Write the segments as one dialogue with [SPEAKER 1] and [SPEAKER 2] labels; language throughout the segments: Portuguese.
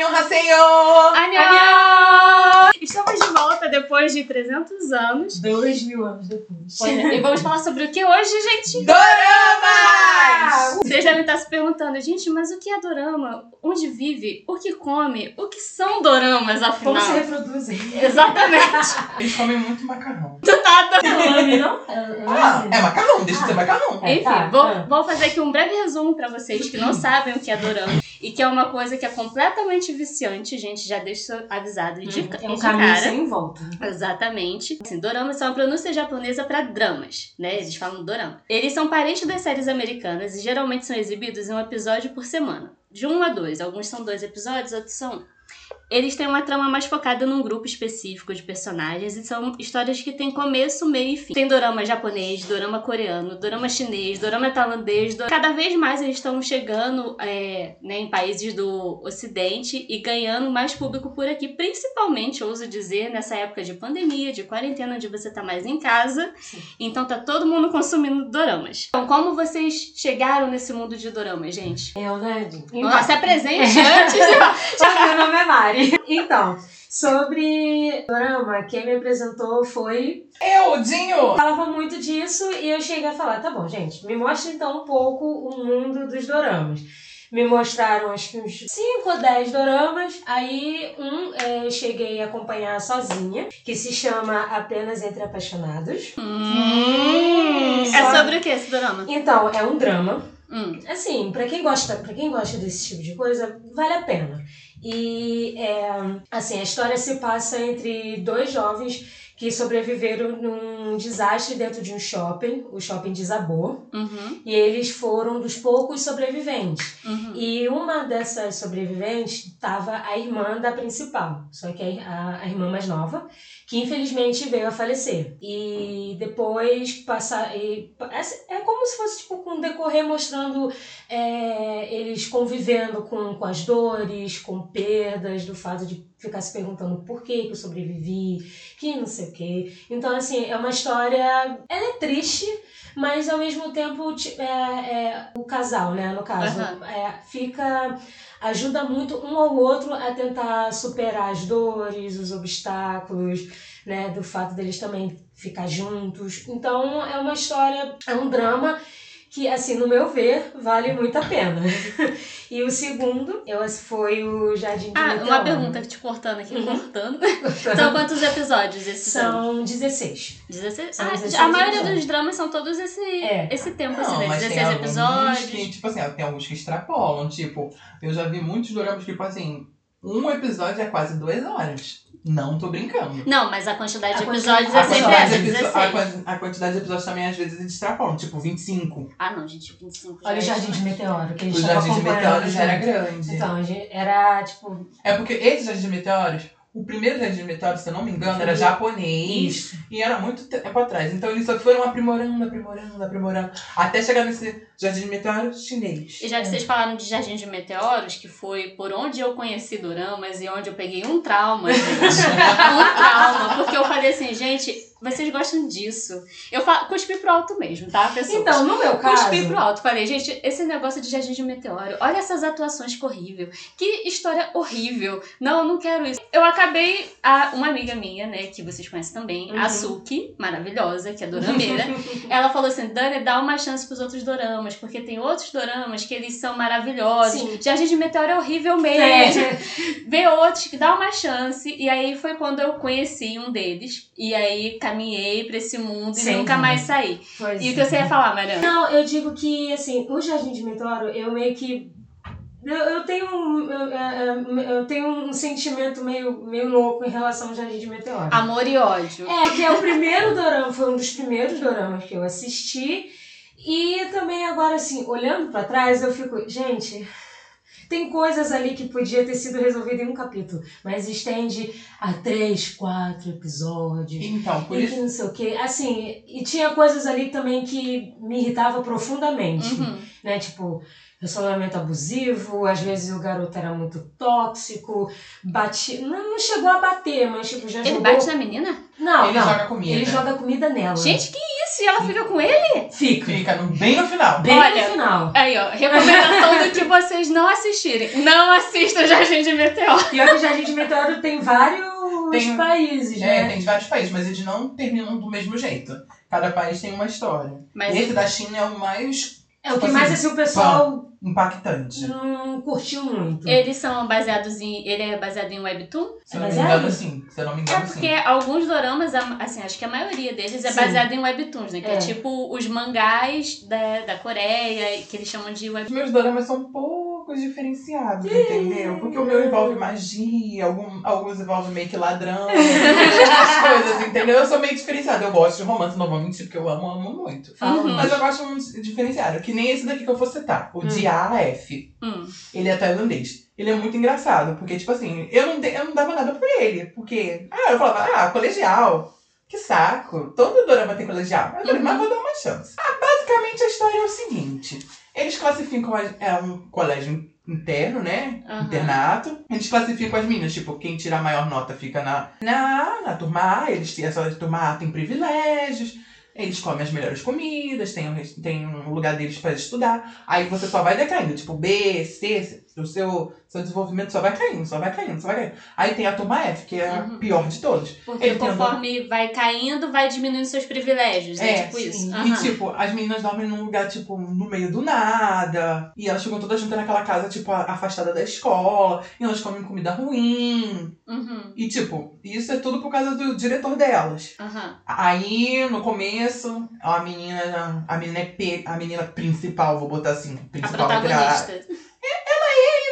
[SPEAKER 1] Annyeonghaseyo!
[SPEAKER 2] Annyeong! Estamos de volta depois de 300 anos.
[SPEAKER 3] Dois mil anos depois.
[SPEAKER 2] Pois é, E vamos falar sobre o que hoje, gente?
[SPEAKER 1] Doramas!
[SPEAKER 2] Vocês devem estar se perguntando, gente, mas o que é dorama? Onde vive? O que come? O que são doramas, afinal?
[SPEAKER 3] Como se reproduzem?
[SPEAKER 2] Exatamente.
[SPEAKER 1] Eles comem muito macarrão.
[SPEAKER 2] Do nada.
[SPEAKER 3] Lame, não?
[SPEAKER 1] Ah, é macarrão, deixa de ser macarrão.
[SPEAKER 3] É,
[SPEAKER 2] Enfim,
[SPEAKER 3] tá,
[SPEAKER 2] vou,
[SPEAKER 3] tá.
[SPEAKER 2] vou fazer aqui um breve resumo pra vocês que não sabem o que é dorama. E que é uma coisa que é completamente viciante, gente. Já deixo avisado de,
[SPEAKER 3] É um caminho
[SPEAKER 2] cara.
[SPEAKER 3] sem volta.
[SPEAKER 2] Exatamente. Assim, doramas é uma pronúncia japonesa para dramas, né? Eles falam dorama. Eles são parentes das séries americanas e geralmente são exibidos em um episódio por semana. De um a dois. Alguns são dois episódios, outros são um. Eles têm uma trama mais focada num grupo específico de personagens e são histórias que têm começo, meio e fim. Tem dorama japonês, dorama coreano, dorama chinês, dorama tailandês. Cada vez mais eles estão chegando é, né, em países do ocidente e ganhando mais público por aqui, principalmente, ouso dizer, nessa época de pandemia, de quarentena, onde você tá mais em casa.
[SPEAKER 3] Sim.
[SPEAKER 2] Então tá todo mundo consumindo doramas. Então, como vocês chegaram nesse mundo de doramas, gente?
[SPEAKER 3] Eu, né, Jim?
[SPEAKER 2] Então, se apresente antes.
[SPEAKER 3] Meu nome é Mari. Então, sobre Dorama, quem me apresentou foi.
[SPEAKER 1] Eu, Dinho!
[SPEAKER 3] Falava muito disso e eu cheguei a falar: tá bom, gente, me mostra então um pouco o mundo dos doramas. Me mostraram acho que uns 5 ou 10 doramas. Aí um eu cheguei a acompanhar sozinha, que se chama Apenas Entre Apaixonados.
[SPEAKER 2] Hum, é sobre o que esse dorama?
[SPEAKER 3] Então, é um drama.
[SPEAKER 2] Hum.
[SPEAKER 3] Assim, pra quem gosta, para quem gosta desse tipo de coisa, vale a pena. E é, assim, a história se passa entre dois jovens que sobreviveram num desastre dentro de um shopping. O shopping desabou
[SPEAKER 2] Uhum.
[SPEAKER 3] e eles foram dos poucos sobreviventes.
[SPEAKER 2] Uhum.
[SPEAKER 3] E uma dessas sobreviventes estava a irmã da principal, só que a, a, a irmã mais nova, que infelizmente veio a falecer. E depois passar. E, é, é como se fosse tipo, com um decorrer mostrando é, eles convivendo com, com as dores, com perdas, do fato de ficar se perguntando por que, que eu sobrevivi, que não sei o quê. Então, assim, é uma história. Ela é triste, mas ao mesmo tempo é, é, o casal, né, no caso,
[SPEAKER 2] Aham.
[SPEAKER 3] é, fica ajuda muito um ao outro a tentar superar as dores, os obstáculos, né, do fato deles também ficar juntos. Então é uma história, é um drama que, assim, no meu ver, vale muito a pena. e o segundo, eu, foi o Jardim de
[SPEAKER 2] Ah, uma pergunta te cortando aqui,
[SPEAKER 3] Uhum.
[SPEAKER 2] cortando. São quantos episódios esses são?
[SPEAKER 3] São 16.
[SPEAKER 2] 16?
[SPEAKER 3] São
[SPEAKER 2] Ah,
[SPEAKER 3] 16
[SPEAKER 2] a maioria
[SPEAKER 3] episódios.
[SPEAKER 2] dos dramas são todos esse,
[SPEAKER 3] É.
[SPEAKER 2] esse tempo, assim,
[SPEAKER 1] Não,
[SPEAKER 2] né?
[SPEAKER 1] mas
[SPEAKER 2] 16
[SPEAKER 1] tem alguns
[SPEAKER 2] episódios.
[SPEAKER 1] que, tipo assim, tem alguns que extrapolam. Tipo, eu já vi muitos doramas, tipo assim, um episódio é quase duas horas. Não tô brincando.
[SPEAKER 2] Não, mas a quantidade de
[SPEAKER 3] A
[SPEAKER 2] episódios
[SPEAKER 1] A
[SPEAKER 2] é sempre
[SPEAKER 1] de
[SPEAKER 2] essa,
[SPEAKER 1] episo-
[SPEAKER 2] 16.
[SPEAKER 1] a a quantidade de episódios também às vezes eles extrapolam, tipo 25.
[SPEAKER 2] Ah, não, gente, 25
[SPEAKER 3] Olha o
[SPEAKER 2] é
[SPEAKER 3] Jardim de Meteoro, que a
[SPEAKER 1] O
[SPEAKER 3] gente tava
[SPEAKER 1] Jardim de Meteoros já era grande.
[SPEAKER 3] Então, a gente- era tipo.
[SPEAKER 1] É porque esse Jardim de Meteoros, o primeiro Jardim de Meteoros, se eu não me engano, era japonês.
[SPEAKER 3] Isso.
[SPEAKER 1] E era muito tempo atrás. Então eles só foram aprimorando, aprimorando, aprimorando. Até chegar nesse Jardim de Meteoros chinês.
[SPEAKER 2] E já que vocês falaram de Jardim de Meteoros, que foi por onde eu conheci Doramas e onde eu peguei um trauma, gente. um trauma. Porque eu falei assim, gente, vocês gostam disso. Eu fa... cuspi pro alto mesmo, tá, pessoal?
[SPEAKER 3] Então, no meu caso.
[SPEAKER 2] Cuspi pro alto. Falei, gente, esse negócio de Jardim de Meteoro, olha essas atuações que horrível. Que história horrível. Não, eu não quero isso. Eu acabei, a, uma amiga minha, né, que vocês conhecem também,
[SPEAKER 3] Uhum.
[SPEAKER 2] a Suki, maravilhosa, que é dorameira, ela falou assim, Dani, dá uma chance pros outros doramas, porque tem outros doramas que eles são maravilhosos.
[SPEAKER 3] Sim.
[SPEAKER 2] Jardim de Meteoro é horrível mesmo.
[SPEAKER 3] É.
[SPEAKER 2] Vê outros que dá uma chance. E aí foi quando eu conheci um deles. E aí caminhei pra esse mundo e
[SPEAKER 3] Sem
[SPEAKER 2] nunca mais saí.
[SPEAKER 3] Pois
[SPEAKER 2] E o
[SPEAKER 3] é.
[SPEAKER 2] que você ia falar, Mariana?
[SPEAKER 3] Não, eu digo que, assim, o Jardim de Meteoro, eu meio que. Eu, eu tenho um, eu, eu- eu tenho um sentimento meio, meio louco em relação ao Jardim de Meteoro.
[SPEAKER 2] Amor e ódio.
[SPEAKER 3] É, que é o primeiro dorama, foi um dos primeiros doramas que eu assisti. E também agora, assim, olhando pra trás, eu fico, gente, tem coisas ali que podia ter sido resolvido em um capítulo, mas estende a três, quatro episódios.
[SPEAKER 1] Então, por
[SPEAKER 3] E
[SPEAKER 1] isso.
[SPEAKER 3] que não sei o que. Assim, e tinha coisas ali também que me irritava profundamente.
[SPEAKER 2] Uhum.
[SPEAKER 3] Né? Tipo, relacionamento abusivo, às vezes o garoto era muito tóxico, bate, não, não chegou a bater, mas tipo já
[SPEAKER 2] Ele
[SPEAKER 3] jogou.
[SPEAKER 2] bate na menina?
[SPEAKER 3] Não,
[SPEAKER 1] Ele
[SPEAKER 3] não.
[SPEAKER 1] joga comida.
[SPEAKER 3] Ele joga comida nela.
[SPEAKER 2] Gente, que isso? E ela fica com ele?
[SPEAKER 3] fica
[SPEAKER 1] Fica no- bem no final.
[SPEAKER 3] bem
[SPEAKER 2] Olha,
[SPEAKER 3] no final.
[SPEAKER 2] Aí, ó, recomendação do que vocês não assistirem. Não assistam Jardim de Meteoro.
[SPEAKER 3] Pior que o Jardim de Meteoro tem vários
[SPEAKER 1] Tem-
[SPEAKER 3] países,
[SPEAKER 1] É,
[SPEAKER 3] né?
[SPEAKER 1] tem de vários países, mas eles não terminam do mesmo jeito. Cada país tem uma história.
[SPEAKER 2] Mas
[SPEAKER 1] Esse da China é o mais
[SPEAKER 3] É o
[SPEAKER 1] Tipo
[SPEAKER 3] que mais
[SPEAKER 1] assim,
[SPEAKER 3] assim o pessoal
[SPEAKER 1] impactante.
[SPEAKER 3] não curtiu muito.
[SPEAKER 2] eles são baseados em. Ele é baseado em Webtoon?
[SPEAKER 1] Se eu não me
[SPEAKER 3] é
[SPEAKER 1] engano, sim. Se não me
[SPEAKER 2] É
[SPEAKER 1] engano,
[SPEAKER 2] porque
[SPEAKER 1] sim.
[SPEAKER 2] alguns doramas, assim, acho que a maioria deles é
[SPEAKER 3] Sim.
[SPEAKER 2] baseado em webtoons, né? Que é,
[SPEAKER 3] É.
[SPEAKER 2] tipo os mangás da, da Coreia, que eles chamam de web...
[SPEAKER 1] Os meus doramas são um pouco diferenciados, entendeu? Porque o meu envolve magia, algum, alguns envolvem meio que ladrão, essas coisas, entendeu? Eu sou meio diferenciada. Eu gosto de romance normalmente, porque eu amo, amo muito.
[SPEAKER 2] Uhum.
[SPEAKER 1] Mas eu gosto muito diferenciado, que nem esse daqui que eu vou citar, o
[SPEAKER 3] Hum.
[SPEAKER 1] de A a F.
[SPEAKER 2] Hum.
[SPEAKER 1] Ele é tailandês. Ele é muito engraçado, porque, tipo assim, eu não, de- eu não dava nada por ele. Porque, ah, eu falava, ah, colegial. Que saco. Todo dorama tem colegial. Eu falei,
[SPEAKER 2] Uhum.
[SPEAKER 1] mas vou dar uma chance. Ah, basicamente a história é o seguinte. Eles classificam, as- é um colégio interno, né?
[SPEAKER 2] Aham.
[SPEAKER 1] Internato. Eles classificam as meninas, tipo, quem tira a maior nota fica na, na, na turma A. Eles têm, essa turma A tem privilégios. Eles comem as melhores comidas, tem um, tem um lugar deles pra estudar. Aí você só vai decaindo, tipo B, C, o seu, seu desenvolvimento só vai caindo, só vai caindo, só vai caindo. Aí tem a turma F, que é a
[SPEAKER 2] Uhum.
[SPEAKER 1] pior de todas.
[SPEAKER 2] Porque
[SPEAKER 1] Ele um
[SPEAKER 2] conforme vai caindo, vai diminuindo seus privilégios. É,
[SPEAKER 1] É,
[SPEAKER 2] tipo
[SPEAKER 3] sim.
[SPEAKER 2] isso.
[SPEAKER 1] E
[SPEAKER 2] Aham.
[SPEAKER 1] tipo, as meninas dormem num lugar, tipo, no meio do nada. E elas ficam todas juntas naquela casa, tipo, a- afastada da escola. E elas comem comida ruim.
[SPEAKER 2] Uhum.
[SPEAKER 1] E tipo, isso é tudo por causa do diretor delas. Aí, no começo, a menina. A menina é a menina principal, vou botar assim.
[SPEAKER 2] A
[SPEAKER 1] Principal a-
[SPEAKER 2] protagonista.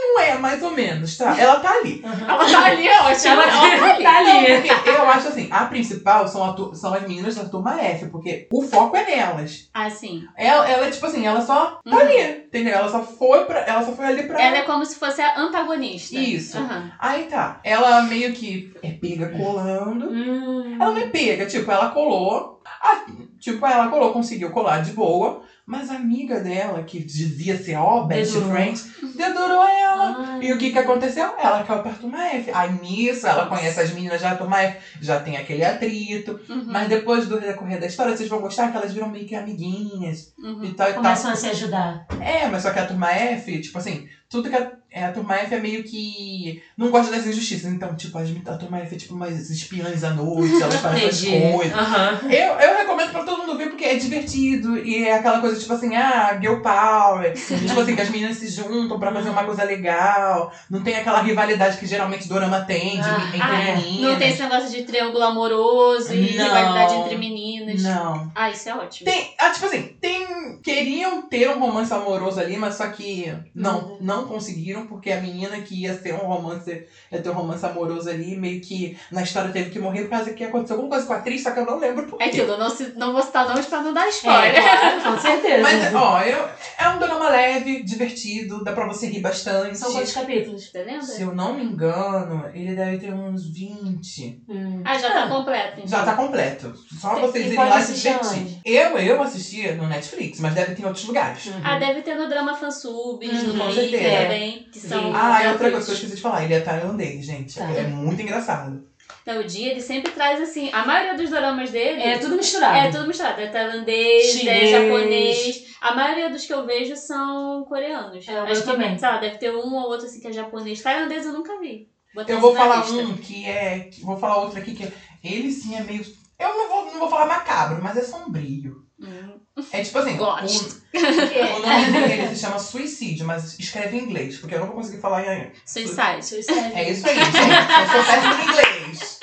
[SPEAKER 1] Não é, mais ou menos, tá? Ela tá ali.
[SPEAKER 2] Ela tá ali, é ótimo.
[SPEAKER 3] Ela
[SPEAKER 2] Ela
[SPEAKER 3] tá ali.
[SPEAKER 1] Não, porque eu acho assim, a principal são, a são as meninas da turma F, porque o foco é nelas.
[SPEAKER 2] Ah, sim.
[SPEAKER 1] Ela, ela é tipo assim, ela só tá
[SPEAKER 2] Uhum.
[SPEAKER 1] ali, entendeu? Ela só foi pra. Ela só foi ali pra.
[SPEAKER 2] Ela é como se fosse a antagonista.
[SPEAKER 1] Isso.
[SPEAKER 2] Aham.
[SPEAKER 1] Aí tá. Ela meio que é pega colando.
[SPEAKER 3] Hum.
[SPEAKER 1] Ela não é pega, tipo, ela colou. Ah, tipo, ela colou, conseguiu colar de boa. Mas a amiga dela, que devia ser ó, best
[SPEAKER 3] Dedurou.
[SPEAKER 1] friend, dedurou ela.
[SPEAKER 3] Ah.
[SPEAKER 1] E o que que aconteceu? Ela caiu pra turma F. Aí nisso, ela conhece as meninas da turma F, já tem aquele atrito.
[SPEAKER 2] Uhum.
[SPEAKER 1] Mas depois do decorrer da história, vocês vão gostar que elas viram meio que amiguinhas
[SPEAKER 2] Uhum.
[SPEAKER 1] e tal e tal.
[SPEAKER 3] Começam a se ajudar.
[SPEAKER 1] É, mas só que a turma F, tipo assim, tudo que a, é, a turma F é meio que. não gosta das injustiças. Então, tipo, as, a turma F é tipo umas espiãs à noite, elas fazem essas
[SPEAKER 3] Entendi.
[SPEAKER 1] coisas.
[SPEAKER 3] Aham.
[SPEAKER 1] Eu, eu recomendo pra todo mundo ver porque é divertido e é aquela coisa tipo assim, ah, girl power. tipo assim, que as meninas se juntam pra fazer uma coisa legal. Não tem aquela rivalidade que geralmente Dorama tem de,
[SPEAKER 3] Ah,
[SPEAKER 1] entre
[SPEAKER 2] Ah, é.
[SPEAKER 1] meninas.
[SPEAKER 2] Não tem esse negócio de triângulo amoroso e
[SPEAKER 1] Não.
[SPEAKER 2] rivalidade entre meninas.
[SPEAKER 1] Não.
[SPEAKER 2] Ah, isso é ótimo.
[SPEAKER 1] Tem, ah, tipo assim, tem. Queriam ter um romance amoroso ali, mas só que não, não conseguiram, porque a menina que ia ser um romance, ia ter um romance amoroso ali, meio que na história teve que morrer por causa que aconteceu alguma coisa com a atriz, só que eu não lembro por quê.
[SPEAKER 2] É aquilo, não, se, não vou citar nomes pra não dar
[SPEAKER 3] É,
[SPEAKER 2] spoiler.
[SPEAKER 3] claro, com certeza.
[SPEAKER 1] Mas, ó, eu, é um drama leve, divertido, dá pra você rir bastante.
[SPEAKER 3] São quantos capítulos?
[SPEAKER 2] Você lembra?
[SPEAKER 1] Se eu não me engano, ele deve ter uns 20.
[SPEAKER 3] Hum.
[SPEAKER 2] Ah, já tá completo. Então.
[SPEAKER 1] Já tá completo. Só
[SPEAKER 3] Tem-
[SPEAKER 1] vocês irem lá se
[SPEAKER 3] assistir
[SPEAKER 1] divertir. Eu, eu assistia no Netflix, mas deve ter em outros lugares.
[SPEAKER 3] Uhum.
[SPEAKER 2] Ah, deve ter no drama fansubs,
[SPEAKER 3] Uhum,
[SPEAKER 2] no
[SPEAKER 1] com
[SPEAKER 2] Viki
[SPEAKER 1] certeza.
[SPEAKER 2] também, que são.
[SPEAKER 1] Ah, e outra coisa que eu esqueci de falar, ele é tailandês, gente.
[SPEAKER 3] Tá.
[SPEAKER 1] Ele é muito engraçado.
[SPEAKER 2] Então, o dia ele sempre traz assim. A maioria dos doramas dele.
[SPEAKER 3] É tudo misturado.
[SPEAKER 2] É tudo misturado. É tailandês, é
[SPEAKER 3] Chinês.
[SPEAKER 2] japonês. A maioria dos que eu vejo são coreanos.
[SPEAKER 3] É, o
[SPEAKER 2] Acho
[SPEAKER 3] meu
[SPEAKER 2] que,
[SPEAKER 3] também.
[SPEAKER 2] lá, deve ter um ou outro assim que é japonês. Tailandês eu nunca vi. Botar
[SPEAKER 1] Eu vou falar
[SPEAKER 2] lista.
[SPEAKER 1] um que é. Vou falar outro aqui que é. Ele sim é meio. Eu não vou, não vou falar macabro, mas é sombrio.
[SPEAKER 2] Hum,
[SPEAKER 1] É tipo assim.
[SPEAKER 2] Gosto.
[SPEAKER 1] O, o nome dele se chama Suicídio, mas escreve em inglês, porque eu não vou conseguir falar em.
[SPEAKER 2] Suicide.
[SPEAKER 3] Suicide.
[SPEAKER 1] É isso aí, gente. Eu sou péssimo em inglês.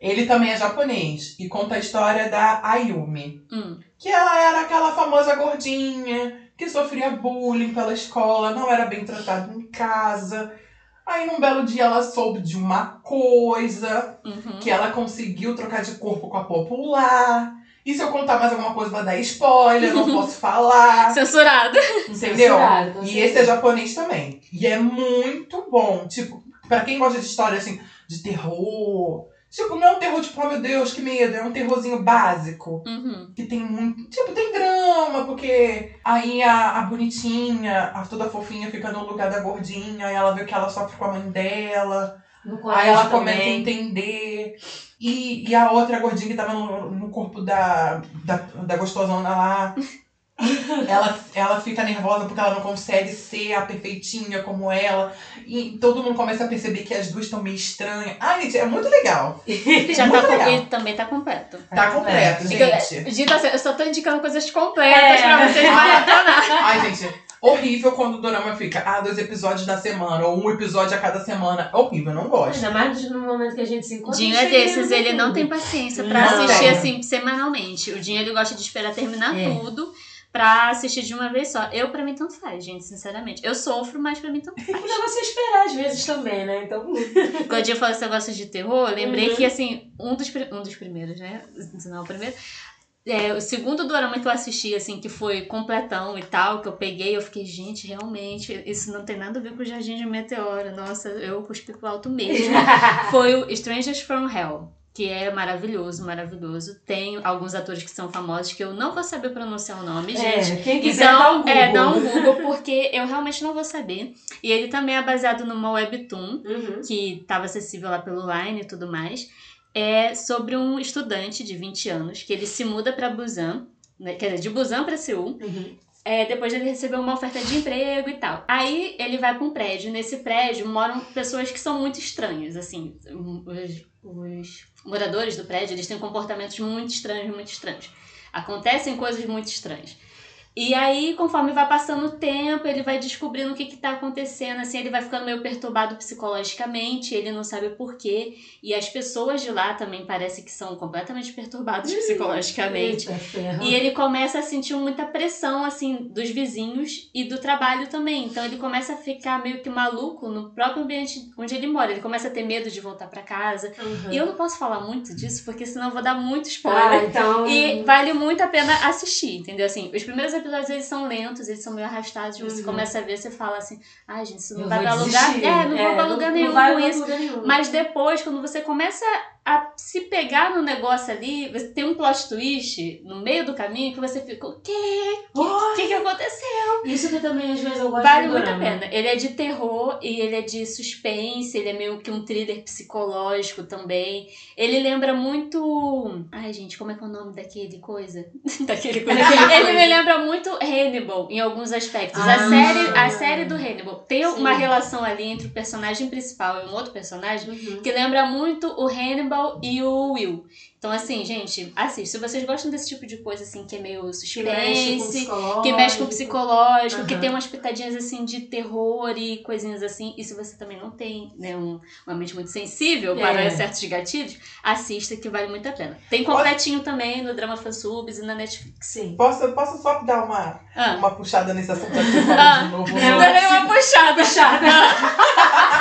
[SPEAKER 1] Ele também é japonês e conta a história da Ayumi.
[SPEAKER 2] Hum.
[SPEAKER 1] Que ela era aquela famosa gordinha que sofria bullying pela escola, não era bem tratada em casa. Aí num belo dia ela soube de uma coisa
[SPEAKER 2] Uhum.
[SPEAKER 1] que ela conseguiu trocar de corpo com a popular. E se eu contar mais alguma coisa vai dar spoiler, eu não posso falar.
[SPEAKER 2] Censurado.
[SPEAKER 1] Entendeu?
[SPEAKER 3] Censurado,
[SPEAKER 1] E esse é japonês também. E é muito bom. Tipo, pra quem gosta de história assim, de terror, Tipo, não é um terror tipo, oh meu Deus, que medo. É um terrorzinho básico.
[SPEAKER 2] Uhum.
[SPEAKER 1] Que tem muito. Tipo, tem drama, porque aí a, a bonitinha, a toda fofinha, fica no lugar da gordinha, e ela vê que ela sofre com a mãe dela.
[SPEAKER 3] No
[SPEAKER 1] Aí ela começa a
[SPEAKER 3] também.
[SPEAKER 1] entender. E, e a outra gordinha que tava no, no corpo da, da, da gostosona lá. ela, ela fica nervosa porque ela não consegue ser a perfeitinha como ela. E todo mundo começa a perceber que as duas estão meio estranhas. Ai, gente, é muito legal.
[SPEAKER 2] Já
[SPEAKER 1] Muito
[SPEAKER 2] tá com-
[SPEAKER 1] legal.
[SPEAKER 2] e também tá completo.
[SPEAKER 1] Tá completo,
[SPEAKER 2] Fica-
[SPEAKER 1] gente.
[SPEAKER 2] Assim, eu só tô indicando coisas completas
[SPEAKER 3] É.
[SPEAKER 2] pra vocês maratonar.
[SPEAKER 1] Ai, gente, horrível quando o dorama fica, ah, dois episódios na semana, ou um episódio a cada semana. É horrível, eu não gosto.
[SPEAKER 3] Ainda mais no momento que a gente se encontra.
[SPEAKER 2] Dinho é desses, ele não tem paciência pra
[SPEAKER 3] Não
[SPEAKER 2] assistir
[SPEAKER 1] tem.
[SPEAKER 2] assim semanalmente. O Dinho ele gosta de esperar terminar
[SPEAKER 3] É.
[SPEAKER 2] tudo pra assistir de uma vez só. Eu, pra mim, tanto faz, gente, sinceramente. Eu sofro, mas pra mim tanto
[SPEAKER 3] Tem
[SPEAKER 2] faz.
[SPEAKER 3] que você esperar às vezes também, né? Então.
[SPEAKER 2] Quando o Dinho falou esse negócio de terror, eu lembrei
[SPEAKER 3] Uhum.
[SPEAKER 2] que, assim, um dos, um dos primeiros, né? Não o primeiro. É, o segundo dorama que eu assisti, assim, que foi completão e tal, que eu peguei, eu fiquei, gente, realmente, isso não tem nada a ver com o Jardim de Meteoro. Nossa, eu cuspi pro alto mesmo. foi o Strangers from Hell, que é maravilhoso, maravilhoso. Tem alguns atores que são famosos que eu não vou saber pronunciar o nome, gente.
[SPEAKER 3] É, quem quiser dá um
[SPEAKER 2] Então,
[SPEAKER 3] Google.
[SPEAKER 2] é, dá um Google, porque eu realmente não vou saber. E ele também é baseado numa webtoon,
[SPEAKER 3] Uhum.
[SPEAKER 2] que estava acessível lá pelo Line e tudo mais. É sobre um estudante de 20 anos que ele se muda para Busan, né, quer dizer, de Busan para Seul,
[SPEAKER 3] Uhum.
[SPEAKER 2] é, depois dele receber uma oferta de emprego e tal. Aí ele vai para um prédio. Nesse prédio moram pessoas que são muito estranhas, assim. Os, os moradores do prédio, eles têm comportamentos muito estranhos, muito estranhos. Acontecem coisas muito estranhas. E aí, conforme vai passando o tempo, ele vai descobrindo o que que tá acontecendo, assim, ele vai ficando meio perturbado psicologicamente, ele não sabe por quê. E as pessoas de lá também parece que são completamente perturbadas psicologicamente.
[SPEAKER 3] Eita.
[SPEAKER 2] E ele começa a sentir muita pressão, assim, dos vizinhos e do trabalho também. Então ele começa a ficar meio que maluco no próprio ambiente onde ele mora. Ele começa a ter medo de voltar pra casa.
[SPEAKER 3] Uhum.
[SPEAKER 2] E eu não posso falar muito disso, porque senão eu vou dar muito
[SPEAKER 3] Ah,
[SPEAKER 2] spoiler.
[SPEAKER 3] então.
[SPEAKER 2] E vale muito a pena assistir, entendeu? Assim, os primeiros episódios eles são lentos, eles são meio arrastados. Você
[SPEAKER 3] Uhum.
[SPEAKER 2] começa a ver, você fala assim: ai, gente, isso não
[SPEAKER 3] eu
[SPEAKER 2] vai pra lugar. É, não vou pra lugar nenhum
[SPEAKER 3] não
[SPEAKER 2] com isso.
[SPEAKER 3] lugar nenhum.
[SPEAKER 2] Mas depois, quando você começa a se pegar no negócio ali, você tem um plot twist no meio do caminho que você fica, o quê? O que, que aconteceu?
[SPEAKER 3] Isso que também às vezes eu gosto
[SPEAKER 2] Vale muito a
[SPEAKER 3] dorama.
[SPEAKER 2] pena. Ele é de terror e ele é de suspense, ele é meio que um thriller psicológico também. Ele lembra muito. Ai, gente, como é que é o nome daquele coisa? daquele coisa. Ele me lembra muito Hannibal em alguns aspectos.
[SPEAKER 3] Ah.
[SPEAKER 2] a, série, a série do Hannibal tem
[SPEAKER 3] Sim.
[SPEAKER 2] uma relação ali entre o personagem principal e um outro personagem
[SPEAKER 3] Uhum.
[SPEAKER 2] que lembra muito o Hannibal e o Will. Então, assim, gente, assiste. Se vocês gostam desse tipo de coisa, assim, que é meio
[SPEAKER 3] Que mexe com o
[SPEAKER 2] suspense,
[SPEAKER 3] psicológico.
[SPEAKER 2] que mexe com o psicológico, que
[SPEAKER 3] Aham.
[SPEAKER 2] tem umas pitadinhas, assim, de terror e coisinhas assim. E se você também não tem, né, um- uma mente muito sensível para
[SPEAKER 3] É.
[SPEAKER 2] certos gatilhos, assista que vale muito a pena. Tem completinho também no Drama Fansubs e na Netflix.
[SPEAKER 3] Sim.
[SPEAKER 1] Posso, posso só dar uma,
[SPEAKER 2] Ah,
[SPEAKER 1] uma puxada nesse assunto aqui
[SPEAKER 2] Ah.
[SPEAKER 1] de novo?
[SPEAKER 3] É,
[SPEAKER 1] no-
[SPEAKER 2] dá nem uma puxada.
[SPEAKER 3] Puxada.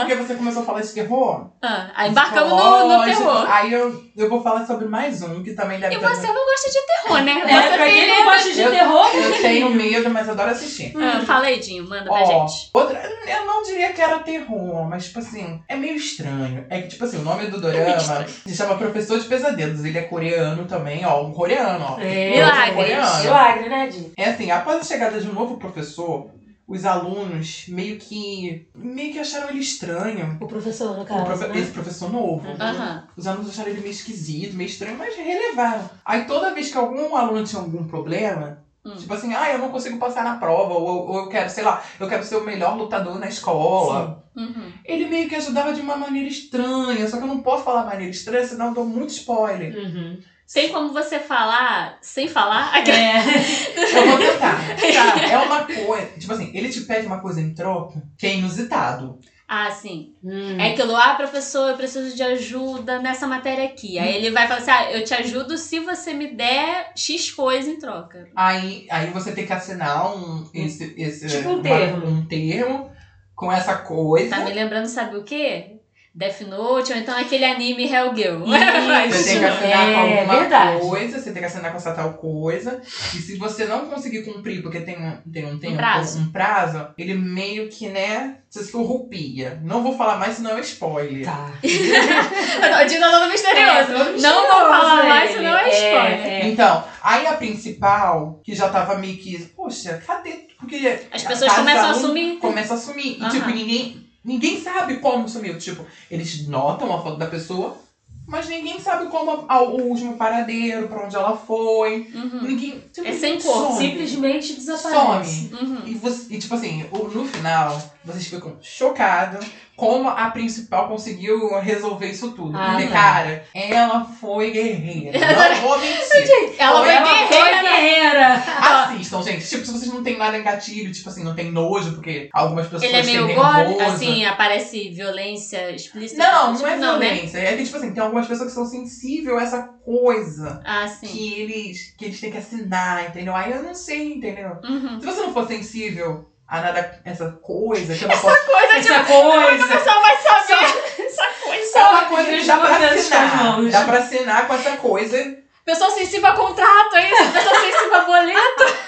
[SPEAKER 1] Porque você começou a falar de terror.
[SPEAKER 2] ah, aí embarcamos no, no terror.
[SPEAKER 1] Aí eu, eu vou falar sobre mais um que também deve
[SPEAKER 2] E
[SPEAKER 1] ter-
[SPEAKER 2] você não gosta de terror, né?
[SPEAKER 3] É,
[SPEAKER 2] Você
[SPEAKER 3] pra quem não gosta de
[SPEAKER 1] Eu-
[SPEAKER 3] terror.
[SPEAKER 1] Eu tenho medo, mas adoro assistir.
[SPEAKER 2] Ah, fala aí, Dinho, manda pra
[SPEAKER 1] Ó,
[SPEAKER 2] gente.
[SPEAKER 1] outra, eu não diria que era terror, mas tipo assim, é meio estranho. É que, tipo assim, o nome do
[SPEAKER 2] É
[SPEAKER 1] dorama se chama Professor de Pesadelos. Ele é coreano também, ó. Um coreano, ó.
[SPEAKER 3] É.
[SPEAKER 2] Milagres.
[SPEAKER 1] Coreano.
[SPEAKER 3] Milagre, né, Di?
[SPEAKER 1] É assim, após a chegada de um novo professor, os alunos meio que. meio que acharam ele estranho.
[SPEAKER 3] O professor, no
[SPEAKER 1] O
[SPEAKER 3] caso,
[SPEAKER 1] profe-
[SPEAKER 3] né?
[SPEAKER 1] Esse professor novo.
[SPEAKER 3] Uhum.
[SPEAKER 1] Os alunos acharam ele meio esquisito, meio estranho, mas relevaram. Aí toda vez que algum aluno tinha algum problema,
[SPEAKER 2] Hum.
[SPEAKER 1] tipo assim, ah, eu não consigo passar na prova, ou, ou eu quero, sei lá, eu quero ser o melhor lutador na escola.
[SPEAKER 2] Uhum.
[SPEAKER 1] Ele meio que ajudava de uma maneira estranha, só que eu não posso falar maneira estranha, senão eu dou muito spoiler.
[SPEAKER 3] Uhum.
[SPEAKER 2] Tem como você falar sem falar?
[SPEAKER 3] É.
[SPEAKER 1] Eu vou tentar. Tá, é uma coisa. Tipo assim, ele te pede uma coisa em troca que é inusitado.
[SPEAKER 2] Ah, sim.
[SPEAKER 3] Hum.
[SPEAKER 2] É aquilo, ah, professor, eu preciso de ajuda nessa matéria aqui. Aí ele vai falar assim, ah, eu te ajudo se você me der X coisa em troca.
[SPEAKER 1] Aí, aí você tem que assinar um. Esse, esse,
[SPEAKER 3] Tipo um
[SPEAKER 1] uma-
[SPEAKER 3] termo.
[SPEAKER 1] um termo com essa coisa.
[SPEAKER 2] Tá me lembrando, sabe o quê? Death Note, ou então aquele anime Hellgirl.
[SPEAKER 1] Você tem que assinar com
[SPEAKER 3] é
[SPEAKER 1] alguma
[SPEAKER 3] verdade.
[SPEAKER 1] coisa, você tem que assinar com essa tal coisa. E se você não conseguir cumprir, porque tem um, tem um, tem
[SPEAKER 2] Um prazo.
[SPEAKER 1] um prazo, ele meio que, né, se surrupia. Não vou falar mais, senão é spoiler.
[SPEAKER 3] Tá.
[SPEAKER 2] o Dino Lobo Misterioso.
[SPEAKER 3] É,
[SPEAKER 2] não vou falar
[SPEAKER 3] misterioso
[SPEAKER 2] mais,
[SPEAKER 3] ele.
[SPEAKER 2] senão é spoiler.
[SPEAKER 3] É,
[SPEAKER 1] Então, aí a principal, que já tava meio que, poxa, cadê? Porque
[SPEAKER 2] As pessoas começam a
[SPEAKER 1] um
[SPEAKER 2] assumir.
[SPEAKER 1] Começa a sumir. E, tipo, ninguém, ninguém sabe como sumiu. Tipo, eles notam a foto da pessoa, mas ninguém sabe como a- o último paradeiro, pra onde ela foi.
[SPEAKER 2] Uhum.
[SPEAKER 1] Ninguém. tipo,
[SPEAKER 2] É sem cor.
[SPEAKER 3] Simplesmente desaparece.
[SPEAKER 1] Some.
[SPEAKER 2] Uhum.
[SPEAKER 1] E, você- e, tipo assim, no final, vocês ficam chocados como a principal conseguiu resolver isso tudo.
[SPEAKER 3] Ah,
[SPEAKER 1] Porque, cara, ela foi guerreira. Não vou mentir.
[SPEAKER 2] Ela foi
[SPEAKER 3] Ela foi
[SPEAKER 2] guerreira.
[SPEAKER 3] guerreira.
[SPEAKER 1] Assistam, gente. Tipo, se vocês não tem nada em gatilho, tipo assim, não tem nojo, porque algumas pessoas
[SPEAKER 2] Ele é meio
[SPEAKER 1] nervoso.
[SPEAKER 2] assim, aparece violência explícita.
[SPEAKER 1] Não,
[SPEAKER 2] tipo,
[SPEAKER 1] não é
[SPEAKER 2] né?
[SPEAKER 1] violência. É que, tipo assim, tem algumas pessoas que são sensíveis a essa coisa.
[SPEAKER 2] Ah, sim.
[SPEAKER 1] Que eles, que eles têm que assinar, entendeu? Aí eu não sei, entendeu?
[SPEAKER 2] Uhum.
[SPEAKER 1] Se você não for sensível a nada, essa coisa que eu não posso.
[SPEAKER 2] Coisa
[SPEAKER 3] Essa
[SPEAKER 2] tipo, como que o
[SPEAKER 3] coisa.
[SPEAKER 2] pessoal vai saber essa coisa?
[SPEAKER 1] Uma coisa que dá pra assinar. Dá pra assinar com essa coisa.
[SPEAKER 2] Pessoa sensível a contrato, é isso? Pessoa sensível a boleto.